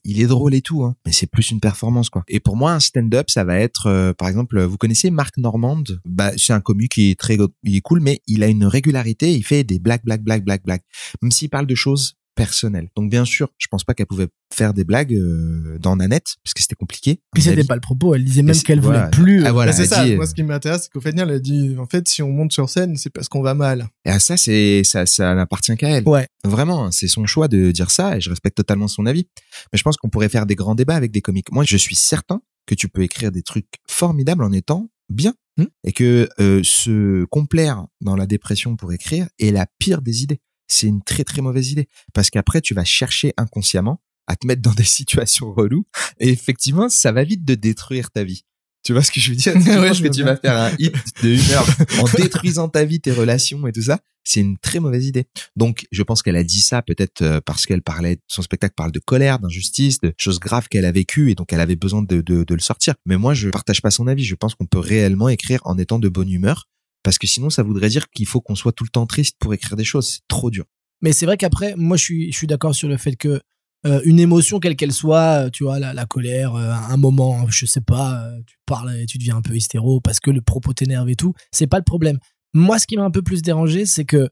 Il est drôle et tout, hein, mais c'est plus une performance quoi. Et pour moi, un stand-up, ça va être, euh, par exemple, vous connaissez Marc Normand? Bah, c'est un comique qui est très, il est cool, mais il a une régularité. Il fait des blagues, blagues, blagues, blagues, blagues. Même s'il parle de choses personnelles. Donc bien sûr, je pense pas qu'elle pouvait faire des blagues euh, dans Nanette parce que c'était compliqué. Puis c'était pas le propos, elle disait même qu'elle voilà. voulait plus. Ah, voilà, c'est ça. dit, Moi, euh, ce qui m'intéresse, c'est qu'au final, elle dit, en fait, si on monte sur scène, c'est parce qu'on va mal. Et à ça, c'est ça, ça n'appartient qu'à elle. Ouais. Vraiment, hein, c'est son choix de dire ça et je respecte totalement son avis. Mais je pense qu'on pourrait faire des grands débats avec des comiques. Moi, je suis certain que tu peux écrire des trucs formidables en étant bien Hmm. et que euh, se complaire dans la dépression pour écrire est la pire des idées. C'est une très très mauvaise idée parce qu'après tu vas chercher inconsciemment à te mettre dans des situations reloues et effectivement ça va vite de détruire ta vie. Tu vois ce que je veux dire? Tu Ouais, penses que tu vas faire un hit de une heure en détruisant ta vie, tes relations et tout ça C'est une très mauvaise idée. Donc, je pense qu'elle a dit ça peut-être euh, parce qu'elle parlait, son spectacle parle de colère, d'injustice, de choses graves qu'elle a vécues et donc elle avait besoin de, de, de le sortir. Mais moi, je partage pas son avis. Je pense qu'on peut réellement écrire en étant de bonne humeur parce que sinon, ça voudrait dire qu'il faut qu'on soit tout le temps triste pour écrire des choses. C'est trop dur. Mais c'est vrai qu'après, moi, je suis, d'accord sur le fait que euh, une émotion, quelle qu'elle soit, euh, tu vois, la, la colère, euh, un moment, je sais pas, euh, tu parles et tu deviens un peu hystéro parce que le propos t'énerve et tout, c'est pas le problème. Moi, ce qui m'a un peu plus dérangé, c'est que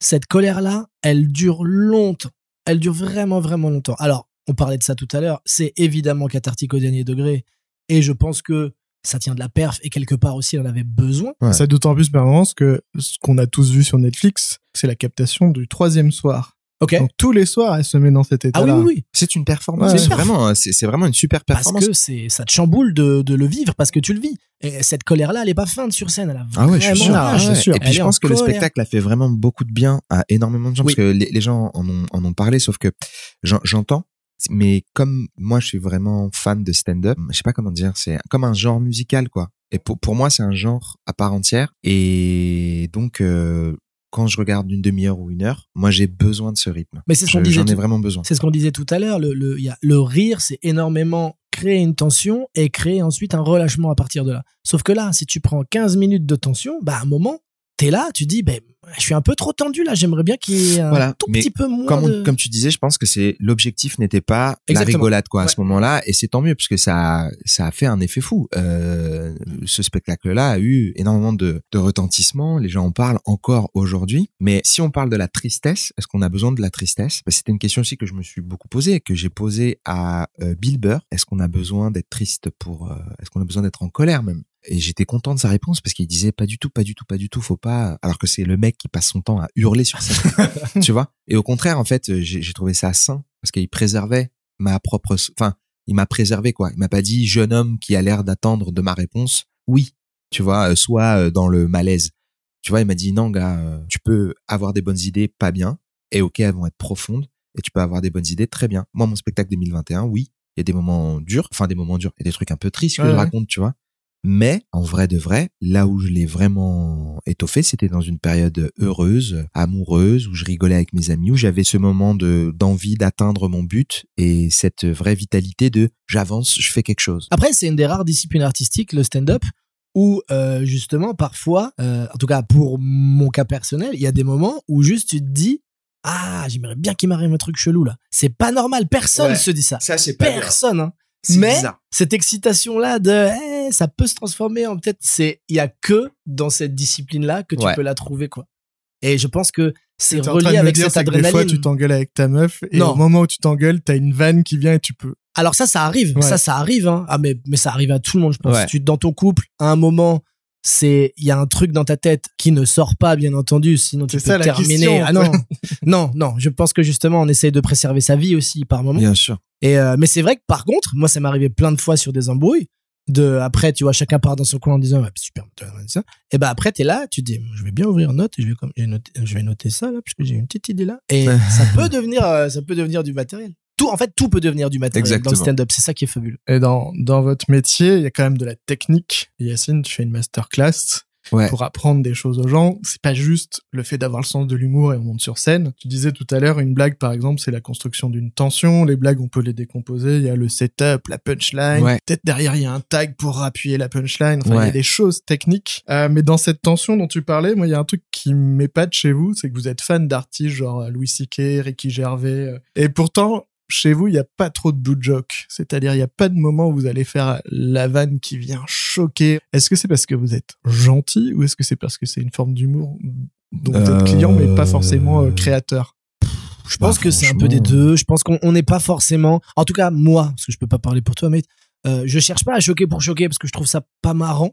cette colère-là, elle dure longtemps. Elle dure vraiment, vraiment longtemps. Alors, on parlait de ça tout à l'heure, c'est évidemment cathartique au dernier degré. Et je pense que ça tient de la perf et quelque part aussi, elle en avait besoin. Ouais. Ça d'autant plus permanent que ce qu'on a tous vu sur Netflix, c'est la captation du troisième soir. Ok Donc tous les soirs, elle se met dans cet Ah état-là. oui, oui, oui. C'est une performance. Ouais. c'est vraiment, c'est vraiment une super Parce performance. que c'est, ça te chamboule de, de le vivre parce que tu le vis. Et cette colère-là, elle est pas feinte sur scène. Elle a Ah ouais, je suis sûr. Ah ouais. sûr. Et puis Elle je pense en que le spectacle a fait vraiment beaucoup de bien à énormément de gens Oui. parce que les, les gens en ont, en ont parlé, sauf que j'en- j'entends. Mais comme moi, je suis vraiment fan de stand-up, je sais pas comment dire, c'est comme un genre musical, quoi. Et pour, pour moi, c'est un genre à part entière. Et donc, euh, quand je regarde une demi-heure ou une heure, moi, j'ai besoin de ce rythme. Mais c'est ce qu'on disait. J'en ai tout- vraiment besoin. C'est ce qu'on disait tout à l'heure. Le, le, il y a, le rire, c'est énormément créer une tension et créer ensuite un relâchement à partir de là. Sauf que là, si tu prends 15 minutes de tension, bah, à un moment, t'es là, tu dis, ben, je suis un peu trop tendu là, j'aimerais bien qu'il y ait un Voilà. tout petit peu moins comme, on- de... comme tu disais, je pense que c'est l'objectif n'était pas Exactement. la rigolade quoi à ce moment-là, et c'est tant mieux parce que ça ça a fait un effet fou. Euh, ce spectacle-là a eu énormément de, de retentissement, les gens en parlent encore aujourd'hui. Mais si on parle de la tristesse, est-ce qu'on a besoin de la tristesse? Bah, C'était une question aussi que je me suis beaucoup posée, que j'ai posée à euh, Bill Burr. Est-ce qu'on a besoin d'être triste pour euh, Est-ce qu'on a besoin d'être en colère même? Et j'étais content de sa réponse parce qu'il disait pas du tout, pas du tout, pas du tout, faut pas. Alors que c'est le mec qui passe son temps à hurler sur scène, tu vois? Et au contraire, en fait, j'ai trouvé ça sain parce qu'il préservait ma propre, enfin, il m'a préservé quoi. Il m'a pas dit jeune homme qui a l'air d'attendre de ma réponse. Oui, tu vois, euh, soit euh, dans le malaise. Tu vois, il m'a dit non gars, euh, tu peux avoir des bonnes idées pas bien et ok elles vont être profondes et tu peux avoir des bonnes idées très bien. Moi mon spectacle 2021, oui, il y a des moments durs, enfin des moments durs, il y a des trucs un peu tristes que Ouais, je ouais. raconte, tu vois. Mais en vrai de vrai, là où je l'ai vraiment étoffé, c'était dans une période heureuse, amoureuse, où je rigolais avec mes amis, où j'avais ce moment de d'envie d'atteindre mon but et cette vraie vitalité de j'avance, je fais quelque chose. Après, c'est une des rares disciplines artistiques, le stand-up, où euh, justement, parfois, euh, en tout cas pour mon cas personnel, il y a des moments où juste tu te dis Ah, j'aimerais bien qu'il m'arrive un truc chelou là. C'est pas normal, personne Ouais. se dit ça. Ça c'est Personne. Hein. Mais bizarre. cette excitation-là de Eh, ça peut se transformer en peut-être, c'est il y a que dans cette discipline-là que tu Ouais. peux la trouver quoi. Et je pense que c'est T'es en train de relié me avec dire, cette que Des fois, adrénaline. tu t'engueules avec ta meuf et Non. au moment où tu t'engueules, t'as une vanne qui vient et tu peux. Alors ça, ça arrive. Ouais. Ça, ça arrive. Hein. Ah mais mais ça arrive à tout le monde, je pense. Ouais. Tu dans ton couple, à un moment, c'est il y a un truc dans ta tête qui ne sort pas, bien entendu. Sinon tu peux ça, terminer. ah non, non, non. Je pense que justement, on essaye de préserver sa vie aussi par moment. Bien sûr. Et euh, mais c'est vrai que par contre, moi, ça m'est arrivé plein de fois sur des embrouilles. De après, tu vois, chacun part dans son coin en disant ouais, super, ça. Et ben après, t'es là, tu te dis, je vais bien ouvrir une note et je vais comme, noté- je vais noter ça là parce que j'ai une petite idée là. Et ça peut devenir, euh, ça peut devenir du matériel. Tout, en fait, tout peut devenir du matériel dans le Exactement. stand-up. C'est ça qui est fabuleux. Et dans, dans votre métier, il y a quand même de la technique. Yacine, tu fais une masterclass Ouais. pour apprendre des choses aux gens. C'est pas juste le fait d'avoir le sens de l'humour et on monte sur scène. Tu disais tout à l'heure, une blague, par exemple, c'est la construction d'une tension. Les blagues, on peut les décomposer. Il y a le setup, la punchline. Ouais. Peut-être derrière, il y a un tag pour appuyer la punchline. Enfin, il y a des choses techniques. Euh, mais dans cette tension dont tu parlais, moi, il y a un truc qui m'épate chez vous, c'est que vous êtes fan d'artistes genre euh, Louis C.K., Ricky Gervais. euh. Et pourtant, chez vous, il n'y a pas trop de blue joke. C'est-à-dire, il n'y a pas de moment où vous allez faire la vanne qui vient choquer. Est-ce que c'est parce que vous êtes gentil ou est-ce que c'est parce que c'est une forme d'humour dont vous êtes client mais pas forcément euh, créateur? Je pense Bah, que c'est un peu des deux. Je pense qu'on on n'est pas forcément, en tout cas moi, parce que je peux pas parler pour toi, mais euh, je cherche pas à choquer pour choquer parce que je trouve ça pas marrant.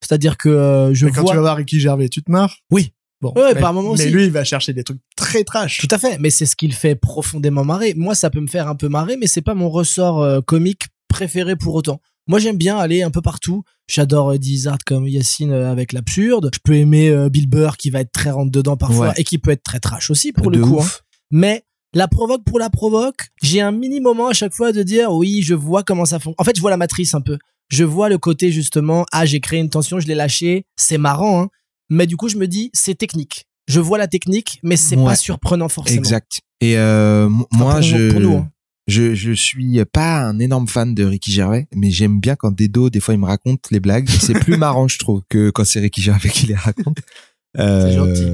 C'est-à-dire que euh, je Mais quand vois tu vas voir Ricky Gervais, tu te marres? Oui. Bon, Ouais, mais, par moment mais aussi. lui, il va chercher des trucs très trash. Tout à fait, mais c'est ce qui le fait profondément marrer. Moi, ça peut me faire un peu marrer, mais c'est pas mon ressort euh, comique préféré pour autant. Moi, j'aime bien aller un peu partout. J'adore euh, arts comme Yacine euh, avec l'absurde. Je peux aimer euh, Bill Burr qui va être très rentre dedans parfois Ouais. et qui peut être très trash aussi pour De le coup. hein. Mais la provoque pour la provoque, j'ai un mini moment à chaque fois de dire oui, je vois comment ça fonctionne. En fait, je vois la matrice un peu. je vois le côté justement, ah, j'ai créé une tension, je l'ai lâché, c'est marrant, hein. Mais du coup, je me dis, c'est technique. Je vois la technique, mais c'est Ouais. pas surprenant forcément. Exact. Et euh, Enfin, moi, pour, je, pour nous, hein. je je suis pas un énorme fan de Ricky Gervais, mais j'aime bien quand Dedo, des fois, il me raconte les blagues. C'est plus marrant, je trouve, que quand c'est Ricky Gervais qui les raconte. Euh, gentil.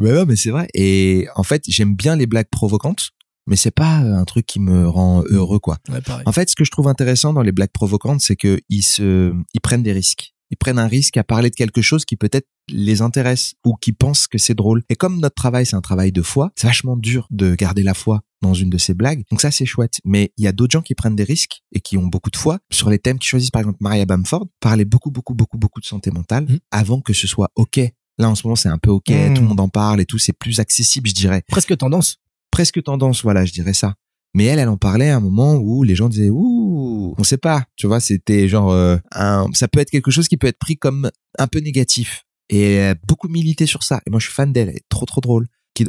Ouais, ouais, mais c'est vrai. Et en fait, j'aime bien les blagues provocantes, mais c'est pas un truc qui me rend heureux, quoi. Ouais. En fait, ce que je trouve intéressant dans les blagues provocantes, c'est que ils se, ils prennent des risques. Ils prennent un risque à parler de quelque chose qui peut-être les intéresse ou qui pensent que c'est drôle. Et comme notre travail, c'est un travail de foi, c'est vachement dur de garder la foi dans une de ces blagues. Donc ça, c'est chouette. Mais il y a d'autres gens qui prennent des risques et qui ont beaucoup de foi sur les thèmes qu'ils choisissent. Par exemple, Maria Bamford parlait beaucoup, beaucoup, beaucoup, beaucoup de santé mentale Mhm. avant que ce soit OK. Là, en ce moment, c'est un peu OK. Tout le monde en parle et tout. C'est plus accessible, je dirais Presque tendance. presque tendance, voilà, je dirais ça. Mais elle, elle en parlait à un moment où les gens disaient ouh, on sait pas, tu vois, c'était genre euh, un, ça peut être quelque chose qui peut être pris comme un peu négatif. Et elle a beaucoup milité sur ça. Et moi, je suis fan d'elle, elle est trop trop drôle.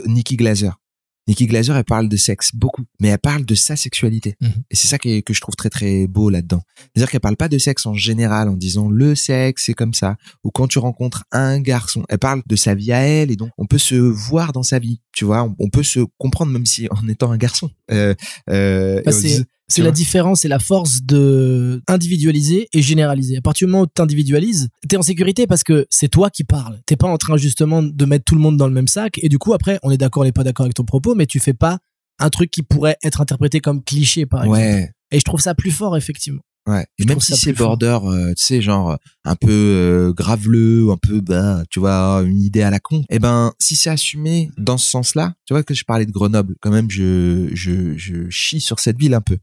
Nikki Glazer. Nikki Glazer, elle parle de sexe beaucoup, mais elle parle de sa sexualité. Mhm. Et c'est ça qui est- que je trouve très très beau là-dedans. C'est-à-dire qu'elle parle pas de sexe en général en disant le sexe c'est comme ça ou quand tu rencontres un garçon. Elle parle de sa vie à elle et donc on peut se voir dans sa vie, tu vois. On, on peut se comprendre même si en étant un garçon. Euh, euh, Bah, c'est- C'est la différence et la force de individualiser et généraliser. À partir du moment où tu individualises, t'es en sécurité parce que c'est toi qui parles. T'es pas en train justement de mettre tout le monde dans le même sac. Et du coup, après, on est d'accord, on n'est pas d'accord avec ton propos, mais tu fais pas un truc qui pourrait être interprété comme cliché, par exemple. ouais, Et je trouve ça plus fort, effectivement. ouais. Et Je même si c'est border, euh, tu sais, genre euh, un peu euh, graveleux, un peu bah, tu vois, une idée à la con. Eh ben, si c'est assumé dans ce sens-là, tu vois que je parlais de Grenoble, quand même, je je je chie sur cette ville un peu.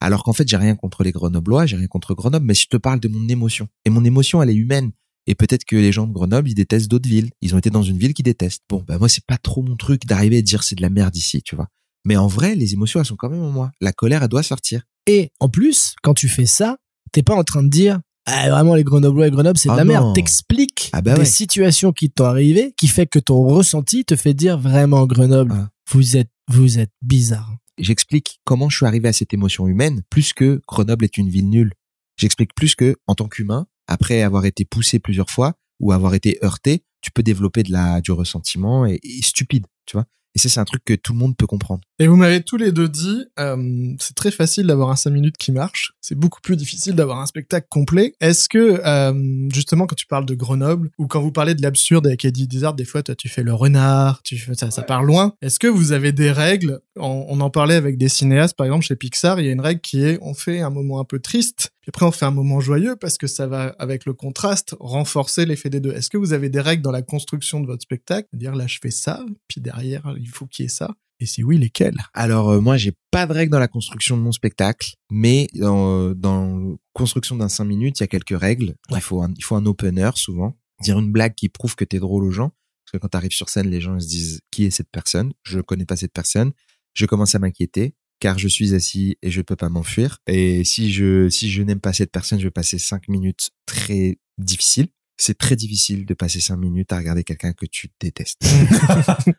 Alors qu'en fait, j'ai rien contre les Grenoblois, j'ai rien contre Grenoble, mais je te parle de mon émotion. Et mon émotion, elle est humaine. Et peut-être que les gens de Grenoble, ils détestent d'autres villes. Ils ont été dans une ville qu'ils détestent. Bon, bah moi, c'est pas trop mon truc d'arriver à dire c'est de la merde ici, tu vois. Mais en vrai, les émotions, elles sont quand même en moi. La colère, elle doit sortir. Et en plus, quand tu fais ça, t'es pas en train de dire ah, vraiment les Grenoblois et Grenoble c'est de Ah la non. merde. T'expliques Ah bah des situations qui t'ont arrivé, qui fait que ton ressenti te fait dire vraiment Grenoble, Ah. vous êtes vous êtes bizarre. J'explique comment je suis arrivé à cette émotion humaine, plus que Grenoble est une ville nulle. J'explique plus que, en tant qu'humain, après avoir été poussé plusieurs fois ou avoir été heurté, tu peux développer de la, du ressentiment et, stupide, tu vois. Et ça, c'est un truc que tout le monde peut comprendre. Et vous m'avez tous les deux dit, euh, c'est très facile d'avoir un 5 minutes qui marche. C'est beaucoup plus difficile d'avoir un spectacle complet. Est-ce que, euh, justement, quand tu parles de Grenoble, ou quand vous parlez de l'absurde avec Eddie Dizard, des fois, toi, tu fais le renard, tu fais ça, ça part loin. Est-ce que vous avez des règles? On, on en parlait avec des cinéastes, par exemple, chez Pixar, il y a une règle qui est, on fait un moment un peu triste, puis après, on fait un moment joyeux parce que ça va, avec le contraste, renforcer l'effet des deux. Est-ce que vous avez des règles dans la construction de votre spectacle? Dire, là, je fais ça, puis derrière, il faut qu'il y ait ça. Et si oui, lesquelles? Alors euh, moi, j'ai pas de règles dans la construction de mon spectacle, mais dans, dans la construction d'un 5 minutes, il y a quelques règles. Il faut un, il faut un opener souvent, dire une blague qui prouve que t'es drôle aux gens. Parce que quand t'arrives sur scène, les gens ils se disent qui est cette personne? Je connais pas cette personne. Je commence à m'inquiéter car je suis assis et je peux pas m'enfuir. Et si je si je n'aime pas cette personne, je vais passer cinq minutes très difficiles. C'est très difficile de passer cinq minutes à regarder quelqu'un que tu détestes.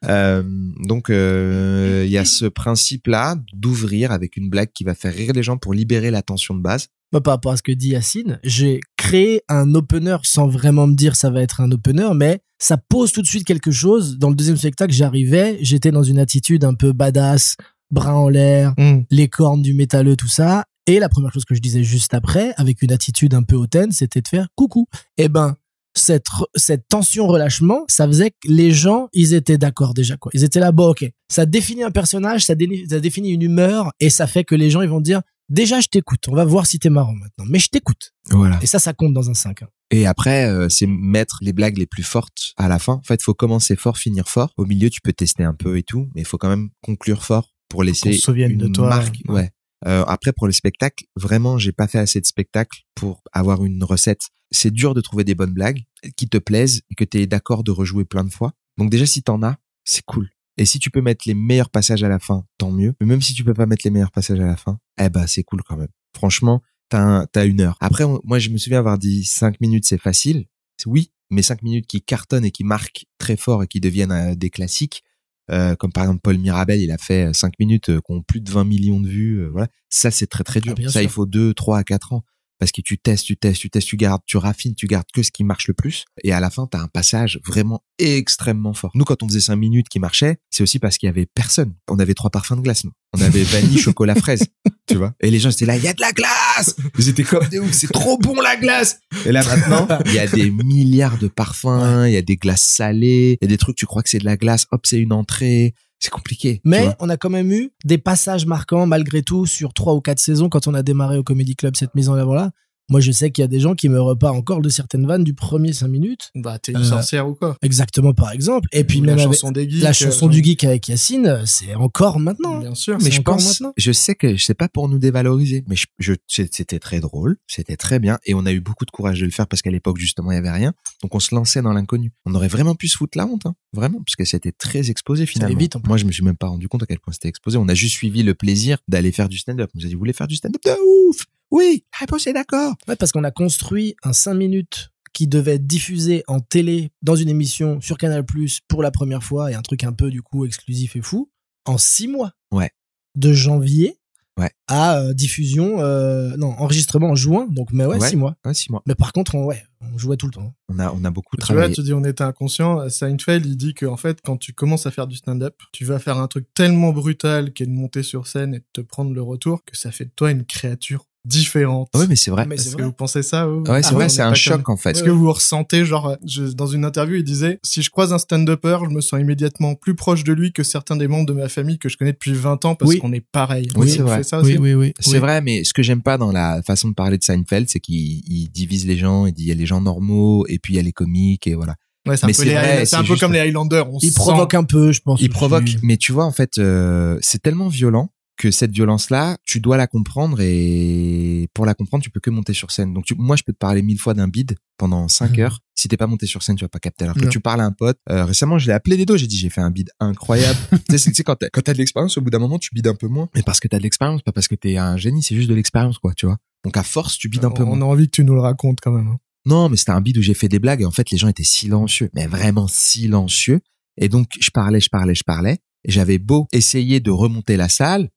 Euh, donc euh, il y a ce principe-là d'ouvrir avec une blague qui va faire rire les gens pour libérer la tension de base. Moi, par rapport à ce que dit Yacine, j'ai créé un opener sans vraiment me dire ça va être un opener, mais ça pose tout de suite quelque chose. Dans le deuxième spectacle, j'arrivais, j'étais dans une attitude un peu badass, bras en l'air, les cornes du métalleux, tout ça. Et la première chose que je disais juste après, avec une attitude un peu hautaine, c'était de faire coucou. Eh ben, cette, cette tension relâchement, ça faisait que les gens, ils étaient d'accord déjà, quoi. Ils étaient là, bon, ok. Ça définit un personnage, ça, déni- ça définit une humeur, et ça fait que les gens, ils vont dire, déjà, je t'écoute. On va voir si t'es marrant maintenant. Mais je t'écoute. Voilà. Et ça, ça compte dans un 5. hein. Et après, euh, c'est mettre les blagues les plus fortes à la fin. En fait, faut commencer fort, finir fort. Au milieu, tu peux tester un peu et tout, mais il faut quand même conclure fort pour laisser se souvienne une de toi. marque. Ouais. Euh, après, pour le spectacle, vraiment, j'ai pas fait assez de spectacles pour avoir une recette. C'est dur de trouver des bonnes blagues qui te plaisent et que tu es d'accord de rejouer plein de fois. Donc déjà, si t'en as, c'est cool. Et si tu peux mettre les meilleurs passages à la fin, tant mieux. Mais même si tu peux pas mettre les meilleurs passages à la fin, eh ben, c'est cool quand même. Franchement, t'as un- t'as une heure. Après, on- moi, je me souviens avoir dit cinq minutes, c'est facile. Oui, mais cinq minutes qui cartonnent et qui marquent très fort et qui deviennent euh, des classiques, euh, comme par exemple Paul Mirabel, il a fait euh, cinq minutes euh, qui ont plus de 20 millions de vues. euh, voilà, ça c'est très très dur. Ah, bien ça, sûr. il faut deux, trois à quatre ans parce que tu testes, tu testes, tu testes, tu gardes, tu raffines, tu gardes que ce qui marche le plus. Et à la fin, tu as un passage vraiment extrêmement fort. Nous, quand on faisait cinq minutes qui marchaient, c'est aussi parce qu'il y avait personne. On avait trois parfums de glace, nous. On avait vanille, chocolat, fraise, tu vois. Et les gens étaient là, il y a de la glace! Ils étaient comme des ouf, c'est trop bon la glace! Et là, maintenant, il y a des milliards de parfums, il y a des glaces salées, il y a des trucs, tu crois que c'est de la glace, hop, c'est une entrée. C'est compliqué. Mais on a quand même eu des passages marquants malgré tout sur trois ou quatre saisons quand on a démarré au Comedy Club cette mise en avant là. Moi, je sais qu'il y a des gens qui me repartent encore de certaines vannes du premier cinq minutes. Bah, t'es une Euh, sorcière ou quoi? Exactement, par exemple. Et puis la même avec chanson des geeks. la chanson euh, du geek avec Yacine, euh, c'est encore maintenant. Bien sûr. mais je encore pense, maintenant. je sais que c'est pas pour nous dévaloriser, mais je, je- c'était très drôle, c'était très bien, et on a eu beaucoup de courage de le faire parce qu'à l'époque justement il y avait rien, donc on se lançait dans l'inconnu. On aurait vraiment pu se foutre la honte, hein, vraiment, parce que c'était très exposé finalement. vite. Moi je me suis même pas rendu compte à quel point c'était exposé. On a juste suivi le plaisir d'aller faire du stand-up. On nous a dit vous voulez faire du stand-up? De ouf, oui, la réponse est d'accord. Ouais, parce qu'on a construit un 5 minutes qui devait être diffusé en télé dans une émission sur Canal Plus pour la première fois et un truc un peu du coup exclusif et fou en 6 mois. Ouais. De janvier Ouais. à euh, diffusion, euh, non, enregistrement en juin, donc mais ouais, Ouais. 6 mois. Ouais, six mois. Mais par contre, on, ouais, on jouait tout le temps. On a on a beaucoup Tu vois, travaillé. tu dis on était inconscient. Seinfeld, il dit que en fait, quand tu commences à faire du stand-up, tu vas faire un truc tellement brutal qui est de monter sur scène et de te prendre le retour que ça fait de toi une créature différente. Oui, mais c'est vrai. Est-ce que vrai. vous pensez ça vous Ouais, c'est Ah vrai, c'est est un choc comme- en fait. Est-ce que vous ressentez, genre, je- dans une interview, il disait, si je croise un stand-upper, je me sens immédiatement plus proche de lui que certains des membres de ma famille que je connais depuis 20 ans parce Oui. qu'on est pareil. Oui, c'est vrai. ça aussi oui, oui. C'est vrai, mais ce que j'aime pas dans la façon de parler de Seinfeld, c'est qu'il il divise les gens, il dit il y a les gens normaux et puis il y a les comiques et voilà. Ouais, c'est un Mais peu, c'est les, vrai, c'est c'est un peu juste- comme les Highlanders. On Il provoque un peu, je pense. Il provoque, mais tu vois en fait, euh, c'est tellement violent que cette violence-là, tu dois la comprendre et pour la comprendre, tu peux que monter sur scène. Donc tu- moi, je peux te parler mille fois d'un bide pendant cinq Mhm. heures. Si t'es pas monté sur scène, tu vas pas capter. Alors que Non. tu parles à un pote. euh, récemment, je l'ai appelé des dos. J'ai dit j'ai fait un bide incroyable. tu sais, quand t'as, quand t'as de l'expérience, au bout d'un moment, tu bides un peu moins. Mais parce que t'as de l'expérience, pas parce que t'es un génie. C'est juste de l'expérience, quoi. Tu vois. Donc à force, tu bides un peu moins. On a envie que tu nous le racontes quand même. hein. Non, mais c'était un bide où j'ai fait des blagues et en fait les gens étaient silencieux, mais vraiment silencieux. Et donc je parlais, je parlais, je parlais. Et j'avais beau essayer de remonter la salle,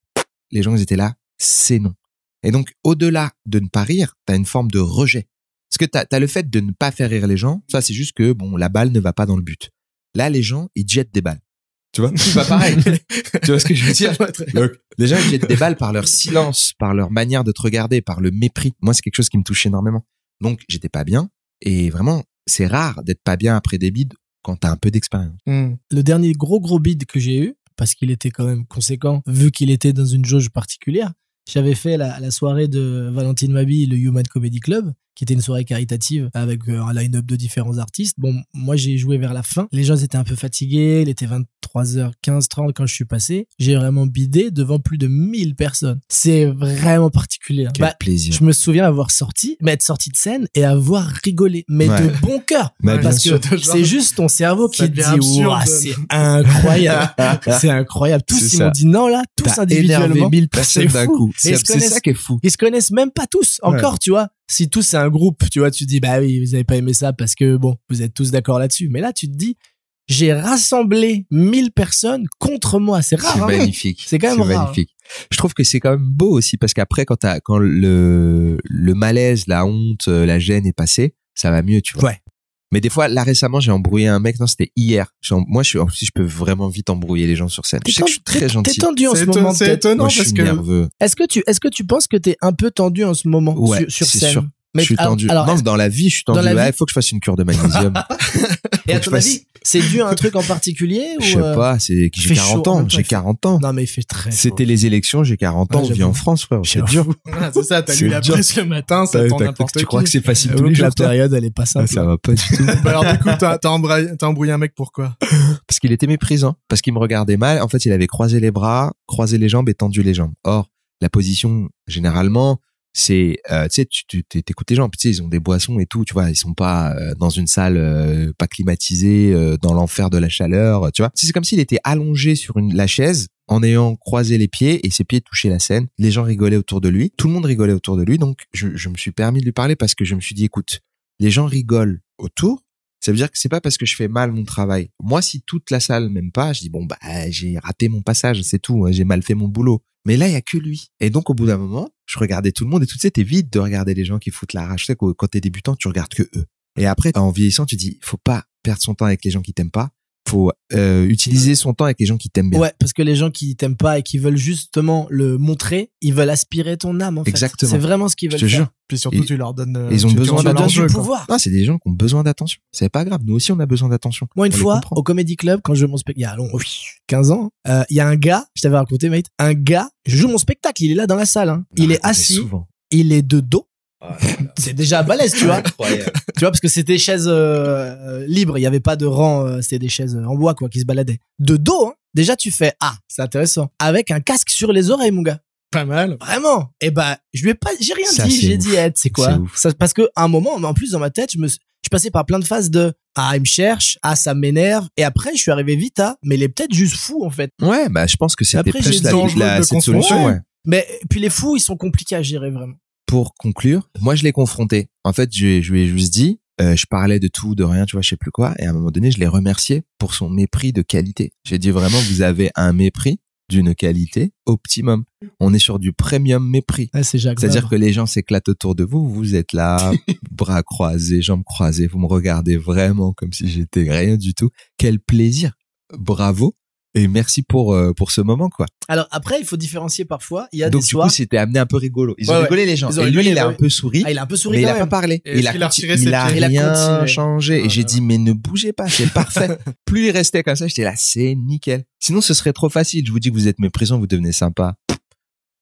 les gens ils étaient là, c'est non. Et donc au-delà de ne pas rire, t'as une forme de rejet. Parce que t'as as le fait de ne pas faire rire les gens, ça c'est juste que bon la balle ne va pas dans le but. Là les gens ils jettent des balles. Tu vois? C'est pas pareil. tu vois ce que je veux dire? Donc, les gens ils jettent des balles par leur silence, par leur manière de te regarder, par le mépris. Moi, c'est quelque chose qui me touche énormément. Donc, j'étais pas bien. Et vraiment, c'est rare d'être pas bien après des bides quand t'as un peu d'expérience. Hmm. le dernier gros gros bid que j'ai eu, parce qu'il était quand même conséquent, vu qu'il était dans une jauge particulière, j'avais fait la, soirée de Valentine Mabi, le Human Comedy Club, qui était une soirée caritative avec euh, un line-up de différents artistes. Bon, moi j'ai joué vers la fin. Les gens étaient un peu fatigués, il était 23h15, 30 quand je suis passé. J'ai vraiment bidé devant plus de 1000 personnes. C'est vraiment particulier. hein. Quel Bah, plaisir. je me souviens avoir sorti, mais être sorti de scène et avoir rigolé, mais Ouais. de bon cœur. Bah, parce bien que c'est juste ton cerveau qui te dit. Ouah, c'est incroyable. c'est incroyable. Tous, ils ça. m'ont dit non, là, tous individuellement. énervé 1000 personnes c'est d'un coup. C'est ça qui est fou. Ils se connaissent même pas tous. Encore, tu vois. Si tous c'est un groupe, tu vois, tu te dis, bah oui, vous avez pas aimé ça parce que bon, vous êtes tous d'accord là-dessus. Mais là, tu te dis, j'ai rassemblé 1000 personnes contre moi. C'est rare, C'est hein. magnifique. C'est quand même rare, magnifique. Je trouve que c'est quand même beau aussi parce qu'après, quand quand le, le malaise, la honte, euh, la gêne est passé, ça va mieux, tu vois. Ouais. Mais des fois, là récemment, j'ai embrouillé un mec. Non, c'était hier. Moi, je suis, en je peux vraiment vite embrouiller les gens sur scène. Je sais que je suis très T'es- gentil. T'es tendu en ce moment. c'est étonnant Moi, je parce suis que nerveux. Est-ce que tu, est-ce que tu penses que t'es un peu tendu en ce moment Ouais, sur, sur c'est scène? sûr. Mais je suis tendu. alors, non, dans la vie, je suis tendu. vie- il faut que je fasse une cure de magnésium. Et à ton avis, c'est dû à un truc en particulier ou Je sais euh, pas, c'est j'ai fait 40 chaud, en ans. J'ai il fait- 40 ans. Non, mais il fait très. C'était les élections, j'ai 40 ans, Ouais, on vit en France, frère. C'est dur. Voilà, c'est ça, t'as lu la presse le matin, ça t'as- n'importe Tu qui. crois que c'est facile tous les que la jours, toi période, elle est pas Ah, simple. Ça va pas du tout. Bah alors du coup, t'as embrouillé, t'as embrouillé un mec pourquoi Parce qu'il était méprisant, parce qu'il me regardait mal. En fait, il avait croisé les bras, croisé les jambes et tendu les jambes. Or, la position, généralement, c'est, euh, tu sais, tu t'écoutes les gens, tu sais, ils ont des boissons et tout, tu vois, ils sont pas euh, dans une salle euh, pas climatisée, euh, dans l'enfer de la chaleur, tu vois. C'est comme s'il était allongé sur une la chaise en ayant croisé les pieds et ses pieds touchaient la scène. Les gens rigolaient autour de lui, tout le monde rigolait autour de lui, donc je, je me suis permis de lui parler parce que je me suis dit, écoute, les gens rigolent autour, ça veut dire que c'est pas parce que je fais mal mon travail. Moi, si toute la salle m'aime pas, je dis bon bah j'ai raté mon passage, c'est tout, hein, j'ai mal fait mon boulot. Mais là, il y a que lui. Et donc, au bout d'un moment, je regardais tout le monde et tout, t'es vite de regarder les gens qui foutent la rage. Tu sais, quand t'es débutant, tu regardes que eux. Et après, en vieillissant, tu dis, faut pas perdre son temps avec les gens qui t'aiment pas. Faut euh, utiliser son temps avec les gens qui t'aiment bien. Ouais, parce que les gens qui t'aiment pas et qui veulent justement le montrer, ils veulent aspirer ton âme en fait. Exactement. C'est vraiment ce qu'ils Je veulent te faire. jure. Puis surtout, Et- tu leur donnes. euh, ils ont besoin quoi. pouvoir. Ah, c'est des gens qui ont besoin d'attention. C'est pas grave. Nous aussi, on a besoin d'attention. Moi, une On fois, au Comedy Club, quand je joue mon spectacle, il y a long, oui, 15 ans, euh, il y a un gars, je t'avais raconté, mate, un gars, je joue mon spectacle, il est là dans la salle, hein. il est Ah, assis, Souvent. il est de dos, Ah, c'est déjà balèze, tu vois. Incroyable. tu vois, parce que c'était des chaises euh, euh, libres, il y avait pas de rang, euh, c'était des chaises en bois, quoi, qui se baladaient. De dos, hein. Déjà, tu fais, ah, c'est intéressant. Avec un casque sur les oreilles, mon gars. Pas mal. Vraiment. Et ben, je lui ai pas, j'ai rien Ça, dit, j'ai dit, Ed, c'est quoi? Ça, parce que, à un moment, en plus, dans ma tête, je me, suis- je passais par plein de phases de, ah, il me cherche, ah, ça m'énerve. Et après, je suis arrivé vite à, mais il est peut-être juste fou, en fait. Ouais, bah, je pense que c'était Après, plus j'ai la, dangereux la- de cette confondre. solution, Ouais. ouais. Mais, puis les fous, ils sont compliqués à gérer, vraiment. Pour conclure, moi, je l'ai confronté. En fait, je, je lui ai juste dit, euh, je parlais de tout, de rien, tu vois, je sais plus quoi. Et à un moment donné, je l'ai remercié pour son mépris de qualité. J'ai dit vraiment, vous avez un mépris d'une qualité optimum. On est sur du premium mépris. C'est. C'est-à-dire que les gens s'éclatent autour de vous, vous êtes là, bras croisés, jambes croisées, vous me regardez vraiment comme si j'étais rien du tout. Quel plaisir. Bravo. Et merci pour, euh, pour ce moment, quoi. Alors, après, il faut différencier parfois. Il y a Donc, des du soirs. coup, c'était amené un peu rigolo. Ils ont ouais. rigolé, les gens. Ils ont Et lui, il a ouais. un peu souri. ah, il a un peu souri mais il a pas parlé. Et il a, ses il a pieds Il a rien changé. Et j'ai là dit, mais ne bougez pas, c'est parfait. Plus il restait comme ça, j'étais là, c'est nickel. Sinon, ce serait trop facile. Je vous dis que vous êtes méprisant, vous devenez sympa.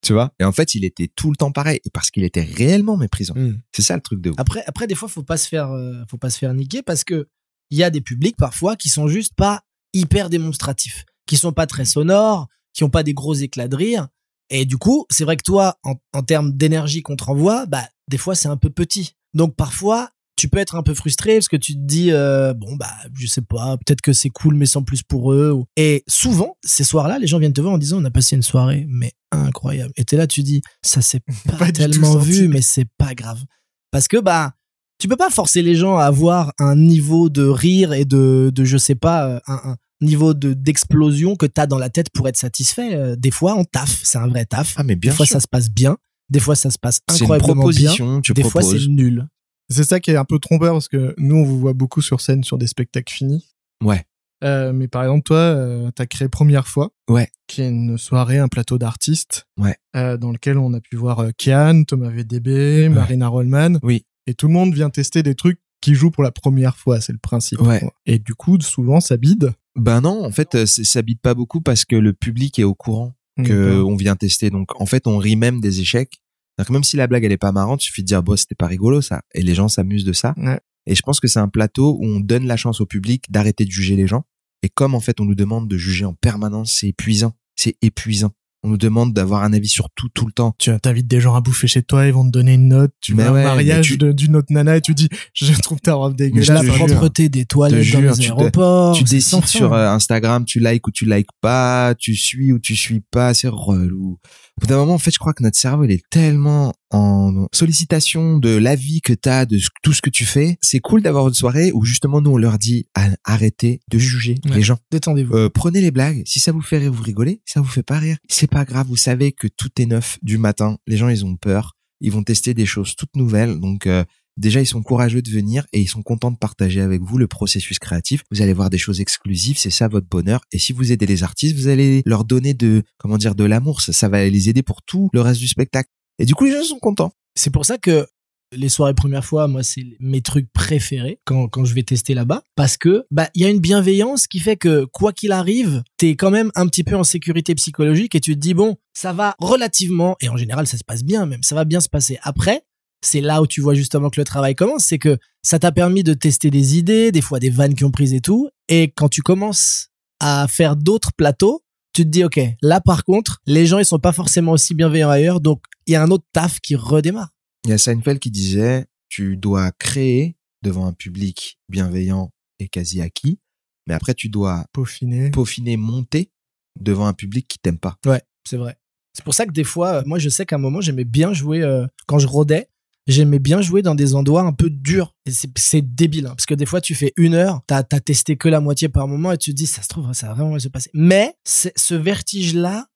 Tu vois? Et en fait, il était tout le temps pareil. Et parce qu'il était réellement méprisant. Hmm. C'est ça le truc de ouf. Après, après, des fois, faut pas se faire, euh, faut pas se faire niquer parce que il y a des publics parfois qui sont juste pas hyper démonstratifs, qui sont pas très sonores, qui ont pas des gros éclats de rire. Et du coup, c'est vrai que toi, en, en termes d'énergie qu'on te renvoie, bah, des fois, c'est un peu petit. Donc, parfois, tu peux être un peu frustré parce que tu te dis, euh, bon, bah, je sais pas, peut-être que c'est cool, mais sans plus pour eux. Et souvent, ces soirs-là, les gens viennent te voir en disant, on a passé une soirée, mais incroyable. Et t'es là, tu dis, ça s'est pas, tellement vu, mais c'est pas grave. Parce que, bah, tu peux pas forcer les gens à avoir un niveau de rire et de, de je sais pas, euh, un, un niveau de d'explosion que t'as dans la tête pour être satisfait. Euh, Des fois, on taffe, c'est un vrai taf. Ah, mais bien des fois, sûr. ça se passe bien. Des fois, ça se passe C'est une incroyablement bien. proposition, tu Des fois, proposes. c'est nul. C'est ça qui est un peu trompeur parce que nous, on vous voit beaucoup sur scène sur des spectacles finis. Ouais. Euh, mais par exemple, toi, euh, t'as créé Première fois. Ouais. Qui est une soirée, un plateau d'artistes. Ouais. euh, dans lequel on a pu voir euh, Kian, Thomas VDB, Marina Rollman. Oui. Et tout le monde vient tester des trucs qui jouent pour la première fois, c'est le principe. Ouais. quoi. Et du coup, souvent, ça bide. Ben non, en fait, euh, ça bite pas beaucoup parce que le public est au courant que on vient tester. Donc, en fait, on rit même des échecs. Que même si la blague elle est pas marrante, il suffit de dire bon c'était pas rigolo ça, et les gens s'amusent de ça. Ouais. Et je pense que c'est un plateau où on donne la chance au public d'arrêter de juger les gens. Et comme en fait on nous demande de juger en permanence, c'est épuisant, c'est épuisant. On nous demande d'avoir un avis sur tout tout le temps. Tu invites des gens à bouffer chez toi, ils vont te donner une note. Tu vas ouais, au mariage tu- d'une autre nana et tu dis je trouve ta robe dégueulasse. la propreté des toilettes te dans jure, les tu te- aéroports. tu décides sur euh, Instagram, tu likes ou tu likes pas, tu suis ou tu suis pas, c'est relou. Au bout d'un moment, en fait, je crois que notre cerveau, il est tellement en sollicitation de l'avis que t'as, de ce- tout ce que tu fais. C'est cool d'avoir une soirée où justement nous, on leur dit arrêtez de juger Ouais. les gens. Détendez-vous. Euh, prenez les blagues. Si ça vous fait rire, vous rigolez. Si ça vous fait pas rire, c'est pas grave. Vous savez que tout est neuf du matin. Les gens, ils ont peur. Ils vont tester des choses toutes nouvelles. Donc, euh, déjà, ils sont courageux de venir et ils sont contents de partager avec vous le processus créatif. Vous allez voir des choses exclusives. C'est ça votre bonheur. Et si vous aidez les artistes, vous allez leur donner de, comment dire, de l'amour. Ça, va les aider pour tout le reste du spectacle. Et du coup, les gens sont contents. C'est pour ça que les soirées première fois, moi, c'est mes trucs préférés quand, quand je vais tester là-bas. Parce que, bah, il y a une bienveillance qui fait que, quoi qu'il arrive, t'es quand même un petit peu en sécurité psychologique et tu te dis, bon, ça va relativement, et en général, ça se passe bien même, ça va bien se passer. Après, c'est là où tu vois justement que le travail commence, c'est que ça t'a permis de tester des idées, des fois des vannes qui ont pris et tout. Et quand tu commences à faire d'autres plateaux, tu te dis, OK, là, par contre, les gens, ils sont pas forcément aussi bienveillants ailleurs. Donc, il y a un autre taf qui redémarre. Il y a Seinfeld qui disait, tu dois créer devant un public bienveillant et quasi acquis. Mais après, tu dois Peaufiné. peaufiner, monter devant un public qui t'aime pas. Ouais, c'est vrai. C'est pour ça que des fois, euh, moi, je sais qu'à un moment, j'aimais bien jouer, euh, quand je rodais, j'aimais bien jouer dans des endroits un peu durs. Et c'est- débile, hein, parce que des fois, tu fais une heure, t'as as testé que la moitié par moment, et tu te dis, ça se trouve, ça va vraiment se passer. Mais ce vertige-là,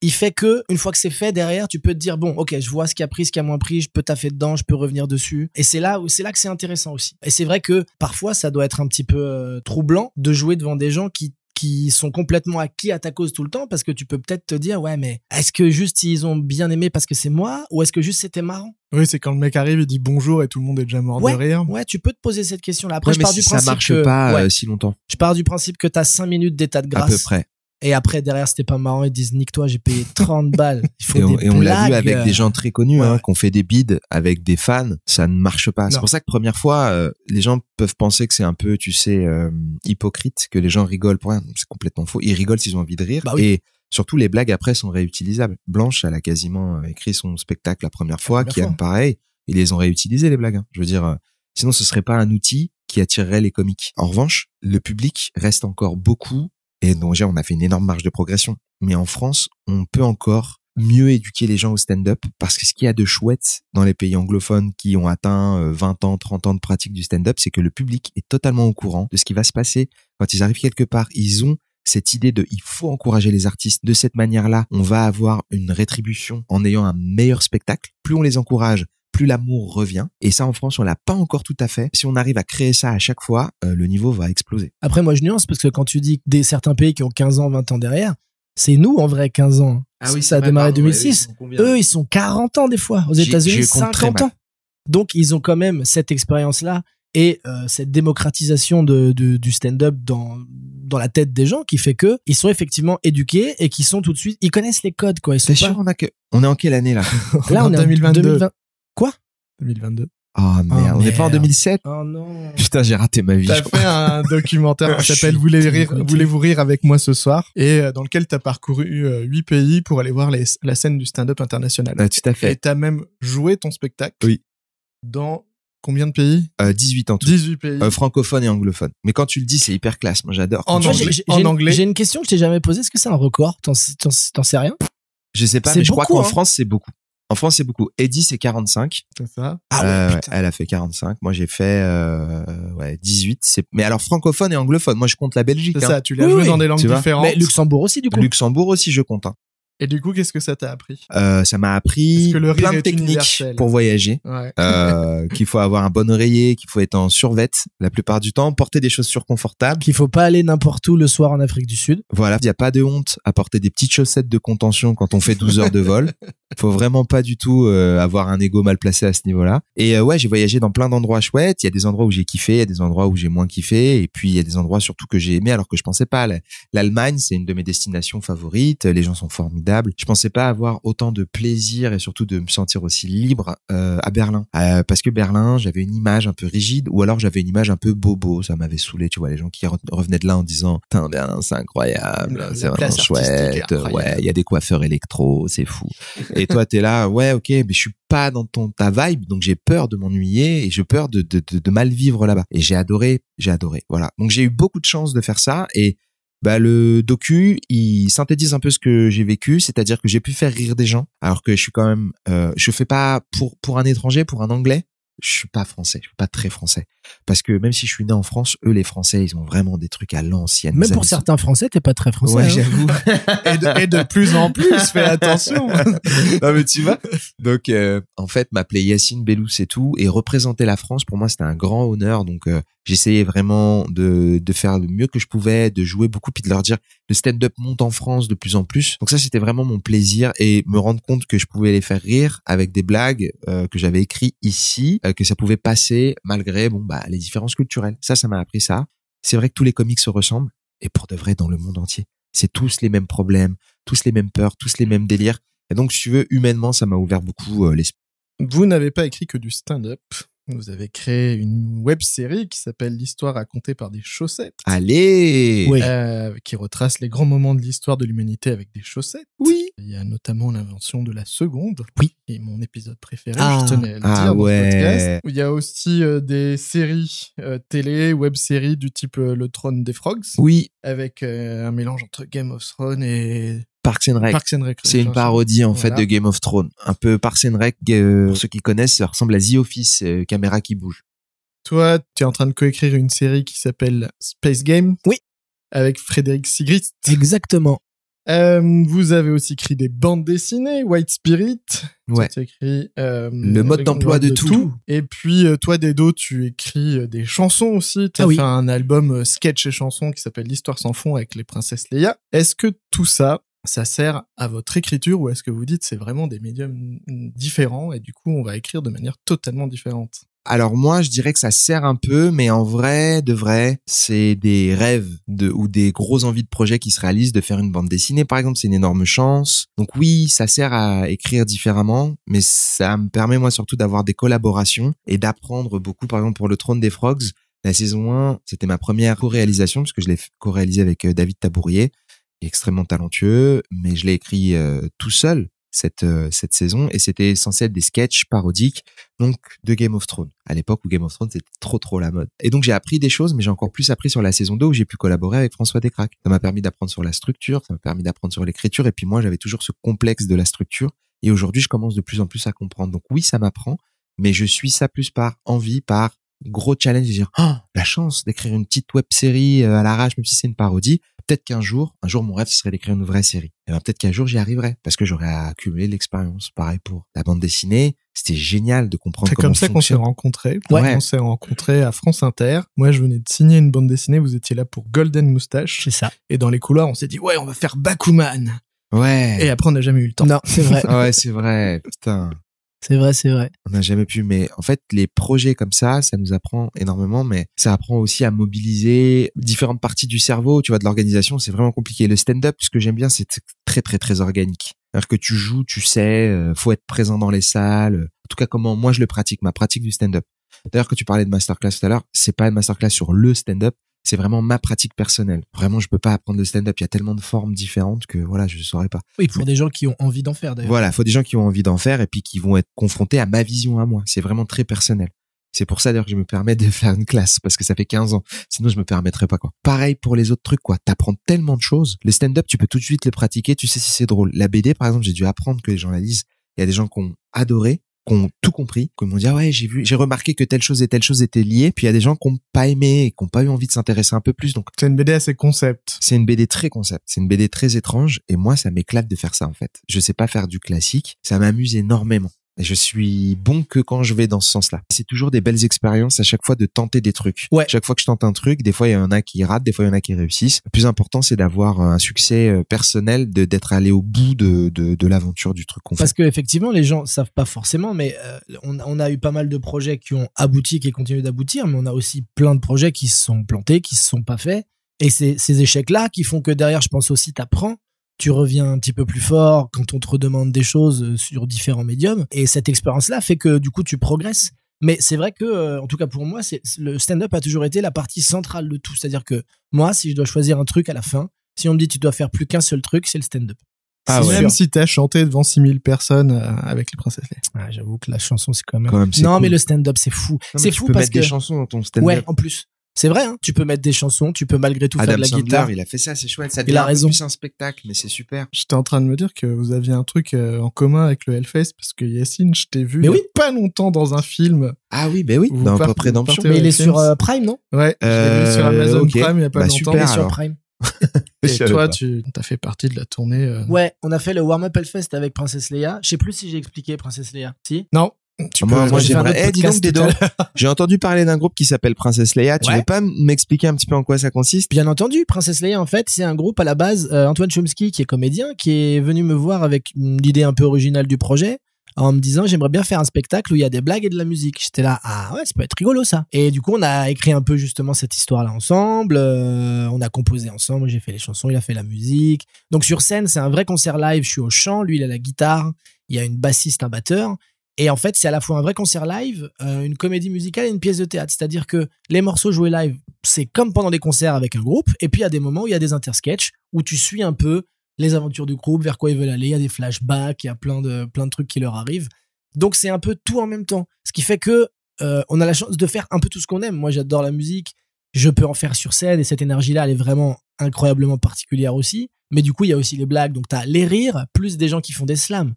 il fait que une fois que c'est fait derrière, tu peux te dire bon, ok, je vois ce qui a pris, ce qui a moins pris, je peux taffer dedans, je peux revenir dessus. Et c'est là où c'est là que c'est intéressant aussi. Et c'est vrai que parfois ça doit être un petit peu euh, troublant de jouer devant des gens qui qui sont complètement acquis à ta cause tout le temps parce que tu peux peut-être te dire ouais mais est-ce que juste ils ont bien aimé parce que c'est moi ou est-ce que juste c'était marrant? Oui, c'est quand le mec arrive, il dit bonjour et tout le monde est déjà mort de rire. ouais tu peux te poser cette question là après Ouais, je mais pars si du ça principe marche que pas ouais, euh, si longtemps, je pars du principe que t'as 5 minutes d'état de à peu grâce. près. Et après derrière c'était pas marrant ils disent nique toi j'ai payé 30 balles il faut Et on, et on l'a vu avec des gens très connus, Ouais, hein, qu'on fait des bids avec des fans, ça ne marche pas. C'est pour ça que première fois, euh, les gens peuvent penser que c'est un peu, tu sais, euh, hypocrite, que les gens rigolent pour rien. C'est complètement faux. Ils rigolent s'ils ont envie de rire. Bah oui. Et surtout, les blagues après sont réutilisables. Blanche, elle a quasiment euh, écrit son spectacle la première fois, première qui fois. aime pareil. Ils les ont réutilisés, les blagues. hein. Je veux dire, euh, sinon ce serait pas un outil qui attirerait les comiques. En revanche, le public reste encore beaucoup, et donc déjà, on a fait une énorme marge de progression. Mais en France, on peut encore mieux éduquer les gens au stand-up parce que ce qu'il y a de chouette dans les pays anglophones qui ont atteint euh, 20 ans, 30 ans de pratique du stand-up, c'est que le public est totalement au courant de ce qui va se passer quand ils arrivent quelque part. Ils ont cette idée de il faut encourager les artistes de cette manière-là. On va avoir une rétribution en ayant un meilleur spectacle. Plus on les encourage, plus l'amour revient. Et ça, en France, on l'a pas encore tout à fait. Si on arrive à créer ça à chaque fois, euh, le niveau va exploser. Après, moi, je nuance parce que quand tu dis des certains pays qui ont 15 ans, 20 ans derrière, c'est nous, en vrai, 15 ans. ça a démarré 2006. Eux, ils sont 40 ans des fois. Aux États-Unis, je compte très 50 mal. ans. Donc, ils ont quand même cette expérience-là et euh, cette démocratisation de, de- du stand-up dans dans la tête des gens qui fait que ils sont effectivement éduqués et qui sont tout de suite ils connaissent les codes quoi ils sont T'es sûr, on a que, on est en quelle année là? là on est en 2022. 2020 2022. Oh merde, on n'est pas en merde. 2007. oh non Putain, j'ai raté ma vie. T'as fait un documentaire qui s'appelle Voulez rire, voulez-vous rire avec moi ce soir? Et euh, dans lequel t'as parcouru euh, huit pays pour aller voir les- la scène du stand-up international. Ah, tout à Et fait. t'as même joué ton spectacle. Oui. Dans combien de pays? Euh, 18 ans tout. 18 pays. Euh, francophone et anglophone. Mais quand tu le dis, c'est hyper classe. Moi, j'adore. En anglais. j'ai- en anglais. j'ai une question que je t'ai jamais posée est-ce que c'est un record? T'en t'en- t'en sais rien? Je sais pas, mais je crois qu'en hein. France, c'est beaucoup. En France, c'est beaucoup. Eddie, c'est 45. C'est ça. ah Euh, ouais, putain. elle a fait 45. Moi, j'ai fait euh, ouais, 18. C'est... Mais alors, francophone et anglophone. Moi, je compte la Belgique. C'est hein. ça. Tu l'as Oui, joué oui. dans des langues différentes. mais Luxembourg aussi du coup Luxembourg aussi, je compte. hein. Et du coup, qu'est-ce que ça t'a appris? Euh, ça m'a appris que le rire plein de techniques pour voyager. Ouais. Euh, qu'il faut avoir un bon oreiller, qu'il faut être en survette la plupart du temps, porter des chaussures confortables. qu'il faut pas aller n'importe où le soir en Afrique du Sud Voilà, il n'y a pas de honte à porter des petites chaussettes de contention quand on fait 12 heures de vol. Faut vraiment pas du tout euh, avoir un ego mal placé à ce niveau-là. Et euh, ouais, j'ai voyagé dans plein d'endroits chouettes. Il y a des endroits où j'ai kiffé, il y a des endroits où j'ai moins kiffé, et puis il y a des endroits surtout que j'ai aimé alors que je pensais pas. La- L'Allemagne, c'est une de mes destinations favorites. Les gens sont formidables. Je pensais pas avoir autant de plaisir et surtout de me sentir aussi libre euh, à Berlin, Euh, parce que Berlin, j'avais une image un peu rigide, ou alors j'avais une image un peu bobo. Ça m'avait saoulé, tu vois, les gens qui re- revenaient de là en disant, Putain, Berlin, c'est incroyable, c'est vraiment chouette. Ouais, il y a des coiffeurs électro, c'est fou. Et toi, t'es là, ouais, ok, mais je suis pas dans ton ta vibe, donc j'ai peur de m'ennuyer et j'ai peur de, de, de, de mal vivre là-bas. Et j'ai adoré, j'ai adoré. Voilà. Donc j'ai eu beaucoup de chance de faire ça et bah le docu, il synthétise un peu ce que j'ai vécu, c'est-à-dire que j'ai pu faire rire des gens, alors que je suis quand même, euh, je fais pas pour pour un étranger, pour un anglais, je suis pas français, je suis pas très français, parce que même si je suis né en France, eux les Français, ils ont vraiment des trucs à l'ancienne. même pour certains français t'es pas très français Ouais, hein. j'avoue. Et de, et de plus en plus, fais attention. non mais tu vois. Donc euh, en fait m'appeler Yacine Bellou c'est tout et représenter la France pour moi c'était un grand honneur donc euh, j'essayais vraiment de de faire le mieux que je pouvais de jouer beaucoup puis de leur dire le stand-up monte en France de plus en plus donc ça c'était vraiment mon plaisir et me rendre compte que je pouvais les faire rire avec des blagues euh, que j'avais écrit ici que ça pouvait passer malgré bon bah les différences culturelles ça ça m'a appris ça c'est vrai que tous les comiques se ressemblent et pour de vrai dans le monde entier c'est tous les mêmes problèmes tous les mêmes peurs tous les mêmes délires et donc, si tu veux, humainement, ça m'a ouvert beaucoup euh, l'esprit. Vous n'avez pas écrit que du stand-up? Vous avez créé une web série qui s'appelle L'histoire racontée par des chaussettes. Allez Oui. euh, qui retrace les grands moments de l'histoire de l'humanité avec des chaussettes. Oui Il y a notamment l'invention de la seconde, Oui. est mon épisode préféré, Ah. je tenais à le Ah dire dans ouais. ce podcast. Il y a aussi euh, des séries euh, télé, web-séries du type euh, Le Trône des Frogs, Oui, avec euh, un mélange entre Game of Thrones et Parks and Rec. Parks and Rec. C'est une parodie, en fait, de Game of Thrones. Un peu Parks and Rec, euh, pour ceux qui connaissent, ça ressemble à The Office, euh, caméra qui bouge. Toi, tu es en train de coécrire une série qui s'appelle Space Game. Oui. Avec Frédéric Sigrist. exactement Euh, vous avez aussi écrit des bandes dessinées, White Spirit. Ouais. Tu as écrit euh, Le mode d'emploi de tout. Et puis toi, Dedo, tu écris des chansons aussi. Tu as Ah oui. fait un album sketch et chansons qui s'appelle L'histoire sans fond avec les princesses Leia. Est-ce que tout ça, ça sert à votre écriture ou est-ce que vous dites c'est vraiment des médiums différents et du coup on va écrire de manière totalement différente? Alors moi, je dirais que ça sert un peu, mais en vrai, de vrai, c'est des rêves de, ou des grosses envies de projet qui se réalisent de faire une bande dessinée, par exemple, c'est une énorme chance. Donc oui, ça sert à écrire différemment, mais ça me permet moi surtout d'avoir des collaborations et d'apprendre beaucoup, par exemple, pour le Trône des Frogs. La saison 1, c'était ma première co-réalisation, parce que je l'ai co-réalisé avec euh, David Tabourier, extrêmement talentueux, mais je l'ai écrit euh, tout seul cette, euh, cette saison, et c'était être des sketchs parodiques donc de Game of Thrones. À l'époque où Game of Thrones c'était trop trop la mode. Et donc j'ai appris des choses, mais j'ai encore plus appris sur la saison 2 où j'ai pu collaborer avec François Descraques. Ça m'a permis d'apprendre sur la structure, ça m'a permis d'apprendre sur l'écriture, et puis moi j'avais toujours ce complexe de la structure. Et aujourd'hui je commence de plus en plus à comprendre. Donc oui, ça m'apprend, mais je suis ça plus par envie, par gros challenge de dire oh, la chance d'écrire une petite web série à l'arrache même si c'est une parodie peut-être qu'un jour un jour mon rêve ce serait d'écrire une vraie série et ben peut-être qu'un jour j'y arriverai parce que j'aurais accumulé l'expérience pareil pour la bande dessinée c'était génial de comprendre C'est comme ça qu'on s'est rencontrés. Ouais. On s'est rencontrés à France Inter. Moi, je venais de signer une bande dessinée. Vous étiez là pour Golden Moustache. C'est ça. Et dans les couloirs, on s'est dit, ouais, on va faire Bakuman. ouais Et après, on n'a jamais eu le temps. Non, c'est vrai. Ouais c'est vrai putain C'est vrai, c'est vrai. on n'a jamais pu mais en fait les projets comme ça ça nous apprend énormément mais ça apprend aussi à mobiliser différentes parties du cerveau tu vois de l'organisation c'est vraiment compliqué. Le stand-up ce que j'aime bien c'est très très très organique. C'est-à-dire que tu joues tu sais euh, faut être présent dans les salles. En tout cas comment moi je le pratique ma pratique du stand-up. D'ailleurs que tu parlais de masterclass tout à l'heure c'est pas une masterclass sur le stand-up c'est vraiment ma pratique personnelle vraiment je peux pas apprendre le stand-up il y a tellement de formes différentes que voilà je saurais pas Oui, pour des gens qui ont envie d'en faire d'ailleurs. voilà, faut des gens qui ont envie d'en faire et puis qui vont être confrontés à ma vision à moi. C'est vraiment très personnel. C'est pour ça d'ailleurs que je me permets de faire une classe parce que ça fait 15 ans. Sinon je me permettrais pas quoi. Pareil pour les autres trucs quoi. T'apprends tellement de choses. Le stand-up tu peux tout de suite le pratiquer. Tu sais si c'est drôle. La BD par exemple j'ai dû apprendre que les gens la lisent. Il y a des gens qui ont adoré, qui ont tout compris, qui m'ont dit ah ouais j'ai vu, j'ai remarqué que telle chose et telle chose étaient liées. Puis il y a des gens qui ont pas aimé et qui ont pas eu envie de s'intéresser un peu plus. Donc C'est une BD assez concept. c'est une BD très concept, c'est une BD très étrange et moi ça m'éclate de faire ça en fait. Je sais pas faire du classique, ça m'amuse énormément. Et je suis bon que quand je vais dans ce sens-là. C'est toujours des belles expériences à chaque fois de tenter des trucs. Ouais. Chaque fois que je tente un truc, des fois il y en a qui ratent, des fois il y en a qui réussissent. Le plus important c'est d'avoir un succès euh, personnel, de d'être allé au bout de de, de l'aventure du truc qu'on fait. Parce que effectivement, les gens savent pas forcément, mais euh, on, on a eu pas mal de projets qui ont abouti, qui continuent d'aboutir, mais on a aussi plein de projets qui se sont plantés, qui se sont pas faits. Et c'est ces échecs-là qui font que derrière, je pense aussi, t'apprends, tu reviens un petit peu plus fort quand on te redemande des choses euh, sur différents médiums. Et cette expérience-là fait que du coup, tu progresses. Mais c'est vrai que, euh, en tout cas pour moi, c'est le stand-up a toujours été la partie centrale de tout. C'est-à-dire que moi, si je dois choisir un truc à la fin, si on me dit tu dois faire plus qu'un seul truc, c'est le stand-up. Ah ouais. Même si t'as chanté devant 6000 personnes euh, avec les princesses. Ah, J'avoue que la chanson, c'est quand même. Quand même, c'est non, cool. mais le stand-up, c'est fou. C'est tu fou peux parce mettre que. des chansons dans ton stand-up. Ouais, en plus. C'est vrai, hein. Tu peux mettre des chansons, tu peux malgré tout faire de la Sandler, guitare. il a fait ça, c'est chouette. Ça Il a un peu raison. plus un spectacle, mais c'est super. J'étais en train de me dire que vous aviez un truc euh, en commun avec le Hellfest parce que Yacine, je t'ai vu Mais il y a oui. pas longtemps dans un film. Ah oui, ben oui, dans Pop Redemption. vous partez Mais il est sur euh, Prime, non? Ouais, je l'ai vu sur Euh, Amazon. Prime il y a pas Bah, longtemps. super, Il est sur alors. Prime. Et toi, pas. tu as fait partie de la tournée. euh, Ouais, on a fait le warm-up Hellfest avec Princesse Leia. Je sais plus si j'ai expliqué Princesse Leia. Si? Non, tu moi, peux- j'aimerais. Eh, dis donc, Dedo, j'ai entendu parler d'un groupe qui s'appelle Princesse Leia. Tu Ouais. veux pas m'expliquer un petit peu en quoi ça consiste? Bien entendu, Princesse Leia, en fait, c'est un groupe à la base, euh, Antoine Chomsky, qui est comédien, qui est venu me voir avec une idée un peu originale du projet, en me disant, j'aimerais bien faire un spectacle où il y a des blagues et de la musique. J'étais là, ah ouais, ça peut être rigolo, ça. Et du coup, on a écrit un peu justement cette histoire-là ensemble, euh, on a composé ensemble, j'ai fait les chansons, il a fait la musique. Donc sur scène, c'est un vrai concert live, je suis au chant, lui, il a la guitare, il y a une bassiste, un batteur. Et en fait, c'est à la fois un vrai concert live, euh, une comédie musicale et une pièce de théâtre. C'est-à-dire que les morceaux joués live, c'est comme pendant des concerts avec un groupe. Et puis, il y a des moments où il y a des intersketchs où tu suis un peu les aventures du groupe, vers quoi ils veulent aller. Il y a des flashbacks, il y a plein de, plein de trucs qui leur arrivent. Donc, c'est un peu tout en même temps. Ce qui fait que euh, on a la chance de faire un peu tout ce qu'on aime. Moi, j'adore la musique. Je peux en faire sur scène et cette énergie-là, elle est vraiment incroyablement particulière aussi. Mais du coup, il y a aussi les blagues. Donc, tu as les rires plus des gens qui font des slams.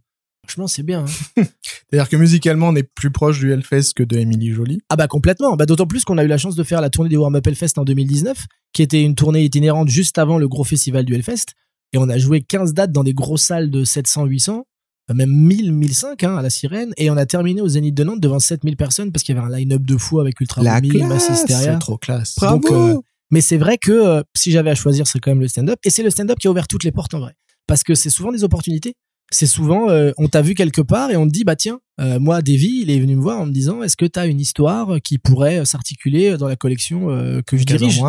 Franchement, c'est bien. hein. C'est-à-dire que musicalement, on est plus proche du Hellfest que de Emily Jolie. Ah bah complètement. Bah d'autant plus qu'on a eu la chance de faire la tournée du Warm Up Hellfest en 2019, qui était une tournée itinérante juste avant le gros festival du Hellfest. Et on a joué 15 dates dans des grosses salles de 700, 800, euh, même 1000, 1005 hein, à la Sirène. Et on a terminé au Zénith de Nantes devant 7000 personnes parce qu'il y avait un line-up de fou avec Ultra La Vomi, Mass Hysteria. C'est trop classe. Bravo. Donc, euh, mais c'est vrai que euh, si j'avais à choisir, c'est quand même le stand-up. Et c'est le stand-up qui a ouvert toutes les portes en vrai. Parce que c'est souvent des opportunités. C'est souvent, euh, on t'a vu quelque part et on te dit, bah tiens, euh, moi, Davy, il est venu me voir en me disant, est-ce que t'as une histoire qui pourrait s'articuler dans la collection euh, que je dirige.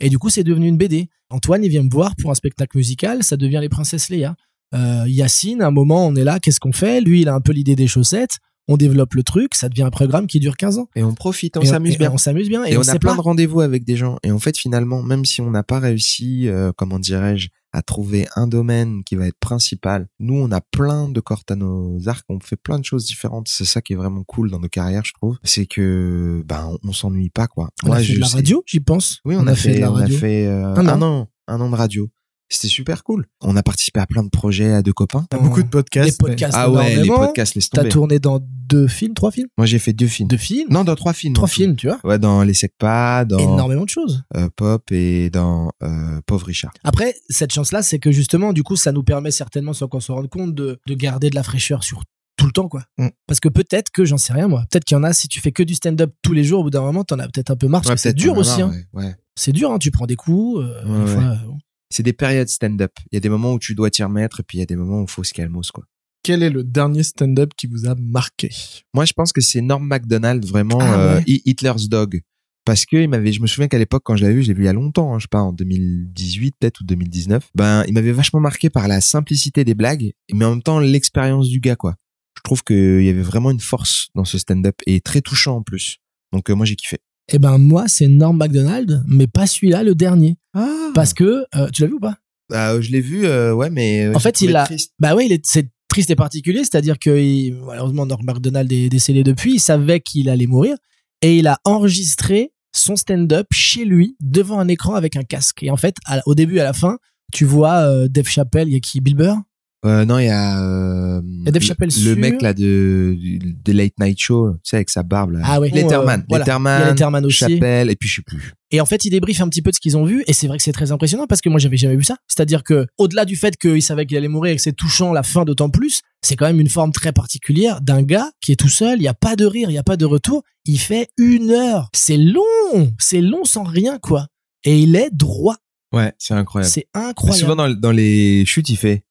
Et du coup, c'est devenu une BD. Antoine, il vient me voir pour un spectacle musical, ça devient Les Princesses Léa. Euh, Yacine, à un moment, on est là, qu'est-ce qu'on fait? Lui, il a un peu l'idée des chaussettes. On développe le truc, ça devient un programme qui dure 15 ans. Et on profite, on s'amuse bien. On s'amuse bien. Et, on, a plein pas. de rendez-vous avec des gens. Et en fait, finalement, même si on n'a pas réussi, euh, comment dirais-je, à trouver un domaine qui va être principal, nous, on a plein de cordes à nos arcs. On fait plein de choses différentes. C'est ça qui est vraiment cool dans nos carrières, je trouve. C'est que, ben, on, on s'ennuie pas, quoi. On a fait je de la radio, j'y pense. Oui, on, a, fait, de la on a fait euh, Un un, an, un an de radio. C'était super cool. On a participé à plein de projets à deux copains. T'as beaucoup de podcasts. Les podcasts, Ah ouais, les podcasts, laisse T'as tomber. tourné dans deux films, trois films? Moi, j'ai fait deux films. Deux films? Non, dans trois films. Trois films, tu vois Ouais, dans Les Secpas, dans Énormément de choses. euh, Pop et dans euh, Pauvre Richard. Après, cette chance-là, c'est que justement, du coup, ça nous permet certainement, sans qu'on se rende compte, de, de garder de la fraîcheur sur tout le temps, quoi. Mm. Parce que peut-être que, j'en sais rien, moi, peut-être qu'il y en a, si tu fais que du stand-up tous les jours, au bout d'un moment, t'en as peut-être un peu marre, parce que c'est dur aussi, hein. marre, ouais, ouais. C'est dur, hein, tu prends des coups, euh, Ouais, des ouais. fois, euh, bon. C'est des périodes stand-up. Il y a des moments où tu dois t'y remettre et puis il y a des moments où il faut se calmos, quoi. Quel est le dernier stand-up qui vous a marqué? Moi, je pense que c'est Norm MacDonald, vraiment, Ah euh, ouais. Hitler's Dog. Parce que il m'avait, je me souviens qu'à l'époque, quand je l'avais vu, je l'ai vu il y a longtemps, hein, je sais pas, en 2018 peut-être ou 2019. Ben, il m'avait vachement marqué par la simplicité des blagues, mais en même temps l'expérience du gars, quoi. Je trouve qu'il y avait vraiment une force dans ce stand-up et très touchant en plus. Donc euh, moi j'ai kiffé. Eh ben, moi, c'est Norm MacDonald, mais pas celui-là, le dernier. Ah. Parce que, euh, tu l'as vu ou pas? Bah, je l'ai vu, euh, ouais, mais euh, En fait, il a- triste. Bah oui, il est- c'est triste et particulier, c'est-à-dire que il- malheureusement Norm Macdonald est décédé depuis, il savait qu'il allait mourir et il a enregistré son stand-up chez lui devant un écran avec un casque. Et en fait, à- au début et à la fin, tu vois euh, Dave Chappelle, il y a qui? Bill Burr? Euh, non, il y a, euh, y a Dave le- Chappelle le sur- mec là de de Late Night Show, tu sais avec sa barbe là. Ah ouais. Letterman, Euh, voilà. Letterman, Il y a Letterman aussi. Chappelle et puis je sais plus. Et en fait, il débriefe un petit peu de ce qu'ils ont vu, et c'est vrai que c'est très impressionnant parce que moi, j'avais jamais vu ça. C'est-à-dire que, au-delà du fait qu'il savait qu'il allait mourir et que c'est touchant la fin d'autant plus, c'est quand même une forme très particulière d'un gars qui est tout seul, il y a pas de rire, il y a pas de retour, il fait une heure. C'est long, c'est long sans rien, quoi. Et il est droit. Ouais, c'est incroyable. C'est incroyable. Souvent dans, dans les chutes, il fait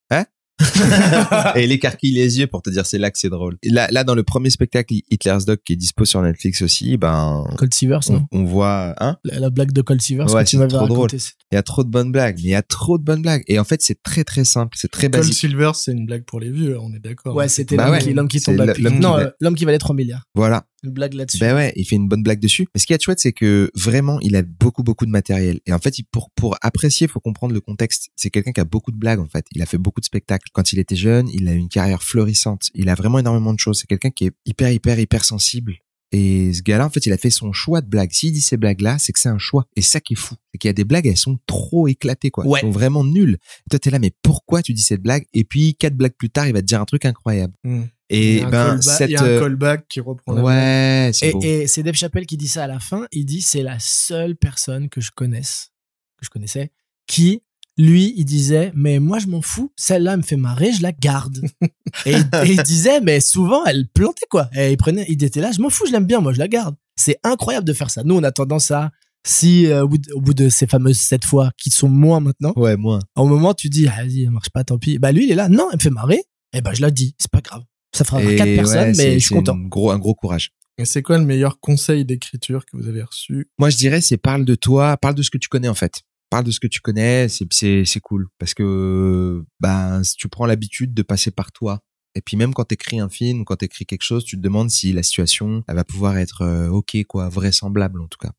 et il écarquille les yeux pour te dire c'est là que c'est drôle. Et là, là dans le premier spectacle Hitler's Dog qui est dispo sur Netflix aussi, ben Cold Seavers, non on, on voit hein, la, la blague de Cold Seavers Ouais, que tu c'est m'avais trop raconté. il y a trop de bonnes blagues, mais il y a trop de bonnes blagues et en fait c'est très très simple, c'est très Cold basique. Silver, c'est une blague pour les vieux, on est d'accord. Ouais, c'était Bah l'homme ouais. qui, l'homme qui tombe à l'homme qui valait 3 milliards. Voilà. Une blague là-dessus. Ben ouais, il fait une bonne blague dessus. Mais ce qui est chouette, c'est que vraiment, il a beaucoup, beaucoup de matériel. Et en fait, pour, pour apprécier, il faut comprendre le contexte. C'est quelqu'un qui a beaucoup de blagues, en fait. Il a fait beaucoup de spectacles. Quand il était jeune, il a eu une carrière florissante. Il a vraiment énormément de choses. C'est quelqu'un qui est hyper, hyper, hyper sensible. Et ce gars-là, en fait, il a fait son choix de blagues. S'il dit ces blagues-là, c'est que c'est un choix. Et ça qui est fou. C'est qu'il y a des blagues, elles sont trop éclatées, quoi. Ouais. Elles sont vraiment nulles. Toi, t'es là, mais pourquoi tu dis cette blague? Et puis, quatre blagues plus tard, il va te dire un truc incroyable. Hmm. Il y Et ben, callback- cette, il y a un callback qui reprend la ouais, c'est Et, c'est Dave Chappelle qui dit ça à la fin. Il dit c'est la seule personne que je connaisse, que je connaissais, qui lui il disait mais moi je m'en fous. Celle-là elle me fait marrer, je la garde. et, et il disait mais souvent elle plantait quoi. Et il prenait, il était là, je m'en fous, je l'aime bien, moi je la garde. C'est incroyable de faire ça. Nous on a tendance à si euh, au, bout de, au bout de ces fameuses sept fois qui sont moins maintenant, Ouais, moi. au moment tu dis ah, vas-y, ça marche pas, tant pis. Bah lui il est là, non, elle me fait marrer. Et ben je la dis, c'est pas grave. Ça fera Et quatre personnes, ouais, mais je suis content. une Gros, un gros courage. Et c'est quoi le meilleur conseil d'écriture que vous avez reçu? Moi, je dirais, c'est parle de toi, parle de ce que tu connais en fait. Parle de ce que tu connais, c'est c'est c'est cool parce que ben si tu prends l'habitude de passer par toi. Et puis même quand t'écris un film, quand t'écris quelque chose, tu te demandes si la situation elle va pouvoir être euh, ok quoi, vraisemblable en tout cas.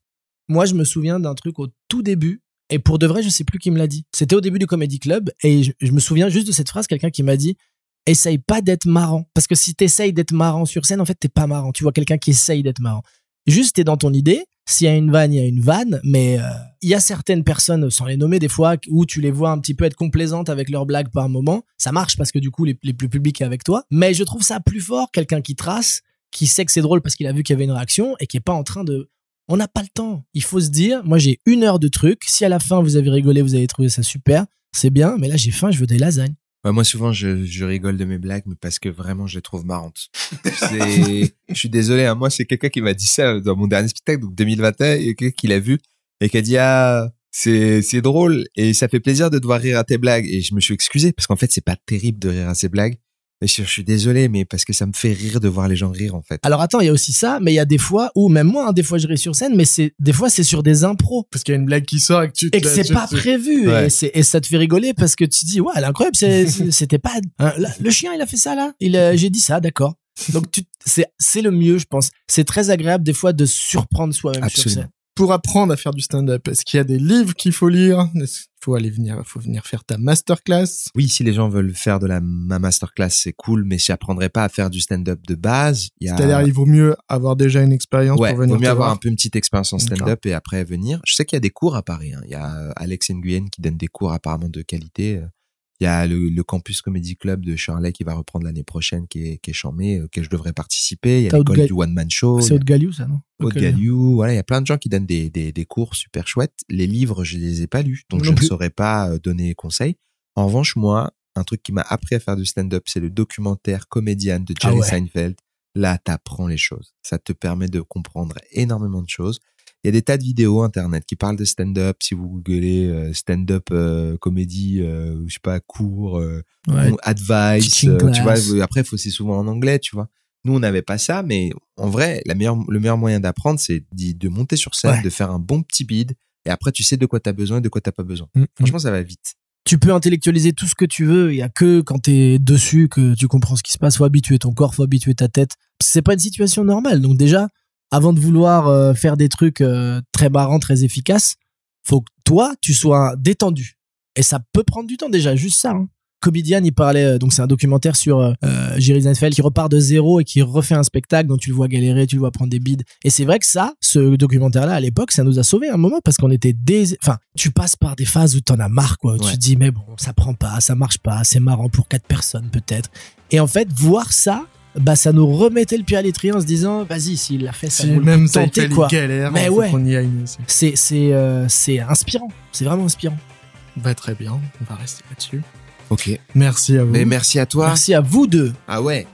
Moi, je me souviens d'un truc au tout début. Et pour de vrai, je sais plus qui me l'a dit. C'était au début du Comedy Club. Et je, je me souviens juste de cette phrase, quelqu'un qui m'a dit Essaye pas d'être marrant. Parce que si t'essayes d'être marrant sur scène, en fait, t'es pas marrant. Tu vois quelqu'un qui essaye d'être marrant. Juste, t'es dans ton idée. S'il y a une vanne, il y a une vanne. Mais euh, il y a certaines personnes, sans les nommer des fois, où tu les vois un petit peu être complaisantes avec leurs blagues par moment. Ça marche parce que du coup, les, plus publics avec toi. Mais je trouve ça plus fort, quelqu'un qui trace, qui sait que c'est drôle parce qu'il a vu qu'il y avait une réaction et qui est pas en train de on n'a pas le temps. Il faut se dire, moi j'ai une heure de truc. Si à la fin vous avez rigolé, vous avez trouvé ça super, c'est bien, mais là j'ai faim, je veux des lasagnes. Ouais, moi, souvent, je, je rigole de mes blagues, mais parce que vraiment, je les trouve marrantes. Je suis désolé, hein, moi, c'est quelqu'un qui m'a dit ça dans mon dernier spectacle, donc 2021, il y a quelqu'un qui l'a vu et qui a dit, ah, c'est, c'est drôle et ça fait plaisir de devoir rire à tes blagues. Et je me suis excusé parce qu'en fait, c'est pas terrible de rire à ces blagues. Mais je, je suis désolé, mais parce que ça me fait rire de voir les gens rire, en fait. Alors attends, il y a aussi ça, mais il y a des fois où même moi, hein, des fois je ris sur scène, mais c'est des fois c'est sur des impros Parce qu'il y a une blague qui sort et que tu et que c'est pas tu- prévu Ouais. et, et ça te fait rigoler parce que tu te dis ouais, elle est incroyable, c'était pas hein, là, le chien il a fait ça là, il a- j'ai dit ça, d'accord. Donc tu c'est c'est le mieux, je pense. C'est très agréable des fois de surprendre soi-même sur scène. Pour apprendre à faire du stand-up, est-ce qu'il y a des livres qu'il faut lire? Qu'il faut aller venir, faut venir faire ta masterclass? Oui, si les gens veulent faire de la ma masterclass, c'est cool, mais j'apprendrai pas à faire du stand-up de base. Il y a... C'est-à-dire, il vaut mieux avoir déjà une expérience Ouais, pour venir vaut mieux avoir voir. un peu une petite expérience en stand-up et après venir. Je sais qu'il y a des cours à Paris. hein. Il y a euh, Alex Nguyen qui donne des cours apparemment de qualité. Euh, Il y a le, le Campus Comedy Club de Charlet qui va reprendre l'année prochaine, qui est, qui est charmé, auquel je devrais participer. Il y a l'école du One Man Show. C'est Haute Galiou ça non? Haute. Galiou. Voilà, il y a plein de gens qui donnent des, des, des cours super chouettes. Les livres, je les ai pas lus, donc Non je ne saurais pas euh, donner conseil. En revanche, moi, un truc qui m'a appris à faire du stand-up, c'est le documentaire Comédienne de Jerry Ah ouais. Seinfeld. Là, t'apprends les choses. Ça te permet de comprendre énormément de choses. Il y a des tas de vidéos internet qui parlent de stand-up. Si vous googlez euh, stand-up euh, comédie, euh, je sais pas, cours, euh, Ouais. advice, tu vois. Après, faut c'est souvent en anglais, tu vois. Nous, on n'avait pas ça, mais en vrai, la meilleure, le meilleur moyen d'apprendre, c'est de monter sur scène, Ouais. de faire un bon petit bid, et après, tu sais de quoi t'as besoin et de quoi t'as pas besoin. Mm, mm. Franchement, ça va vite. tu peux intellectualiser tout ce que tu veux. Il y a que quand t'es dessus que tu comprends ce qui se passe. Faut habituer ton corps, faut habituer ta tête. C'est pas une situation normale. Donc déjà, avant de vouloir euh, faire des trucs euh, très marrants, très efficaces, faut que toi, tu sois détendu. Et ça peut prendre du temps déjà, juste ça. Hein. Comedian, il parlait, euh, donc c'est un documentaire sur euh, Jerry Seinfeld qui repart de zéro et qui refait un spectacle, donc tu le vois galérer, tu le vois prendre des bides. Et c'est vrai que ça, ce documentaire-là, à l'époque, ça nous a sauvé un moment parce qu'on était dés... Enfin, tu passes par des phases où t'en as marre, quoi. Où Tu te dis, mais bon, ça prend pas, ça marche pas, c'est marrant pour quatre personnes peut-être. Et en fait, voir ça, bah ça nous remettait le pied à l'étrier en se disant, vas-y, s'il l'a fait, ça Si même ça tenter, fait quoi. galère, Mais ouais. qu'on y aille aussi. C'est c'est euh, c'est inspirant, c'est vraiment inspirant. Bah, très bien, on va rester là-dessus. Ok. Merci à vous. Mais merci à toi. Merci à vous deux. Ah ouais.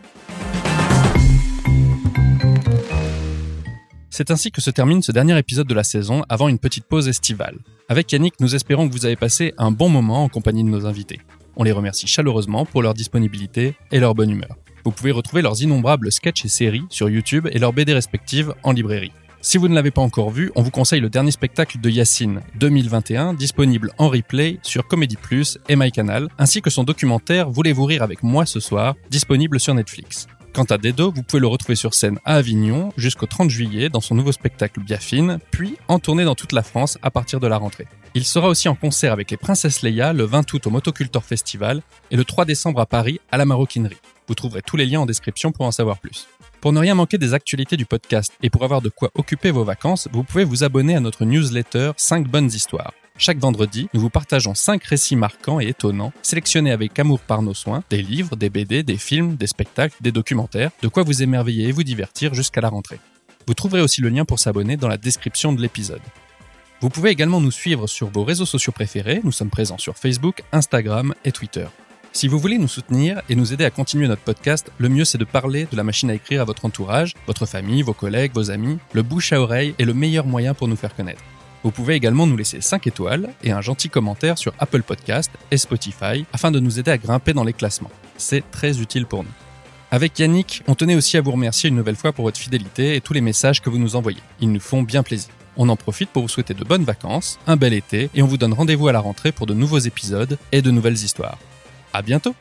C'est ainsi que se termine ce dernier épisode de la saison avant une petite pause estivale. Avec Yannick, nous espérons que vous avez passé un bon moment en compagnie de nos invités. On les remercie chaleureusement pour leur disponibilité et leur bonne humeur. Vous pouvez retrouver leurs innombrables sketchs et séries sur YouTube et leurs BD respectives en librairie. Si vous ne l'avez pas encore vu, on vous conseille le dernier spectacle de Yacine 2021, disponible en replay sur Comedy Plus et MyCanal, ainsi que son documentaire Voulez-vous rire avec moi ce soir, disponible sur Netflix. Quant à Dedo, vous pouvez le retrouver sur scène à Avignon jusqu'au 30 juillet dans son nouveau spectacle Biafine, puis en tournée dans toute la France à partir de la rentrée. Il sera aussi en concert avec les Princesses Leia le 20 août au Motocultor Festival et le 3 décembre à Paris à la Maroquinerie. Vous trouverez tous les liens en description pour en savoir plus. Pour ne rien manquer des actualités du podcast et pour avoir de quoi occuper vos vacances, vous pouvez vous abonner à notre newsletter 5 bonnes histoires. Chaque vendredi, nous vous partageons 5 récits marquants et étonnants, sélectionnés avec amour par nos soins, des livres, des BD, des films, des spectacles, des documentaires, de quoi vous émerveiller et vous divertir jusqu'à la rentrée. Vous trouverez aussi le lien pour s'abonner dans la description de l'épisode. Vous pouvez également nous suivre sur vos réseaux sociaux préférés, nous sommes présents sur Facebook, Instagram et Twitter. Si vous voulez nous soutenir et nous aider à continuer notre podcast, le mieux c'est de parler de la machine à écrire à votre entourage, votre famille, vos collègues, vos amis. Le bouche à oreille est le meilleur moyen pour nous faire connaître. Vous pouvez également nous laisser 5 étoiles et un gentil commentaire sur Apple Podcast et Spotify afin de nous aider à grimper dans les classements. C'est très utile pour nous. Avec Yannick, on tenait aussi à vous remercier une nouvelle fois pour votre fidélité et tous les messages que vous nous envoyez. Ils nous font bien plaisir. On en profite pour vous souhaiter de bonnes vacances, un bel été et on vous donne rendez-vous à la rentrée pour de nouveaux épisodes et de nouvelles histoires. À bientôt!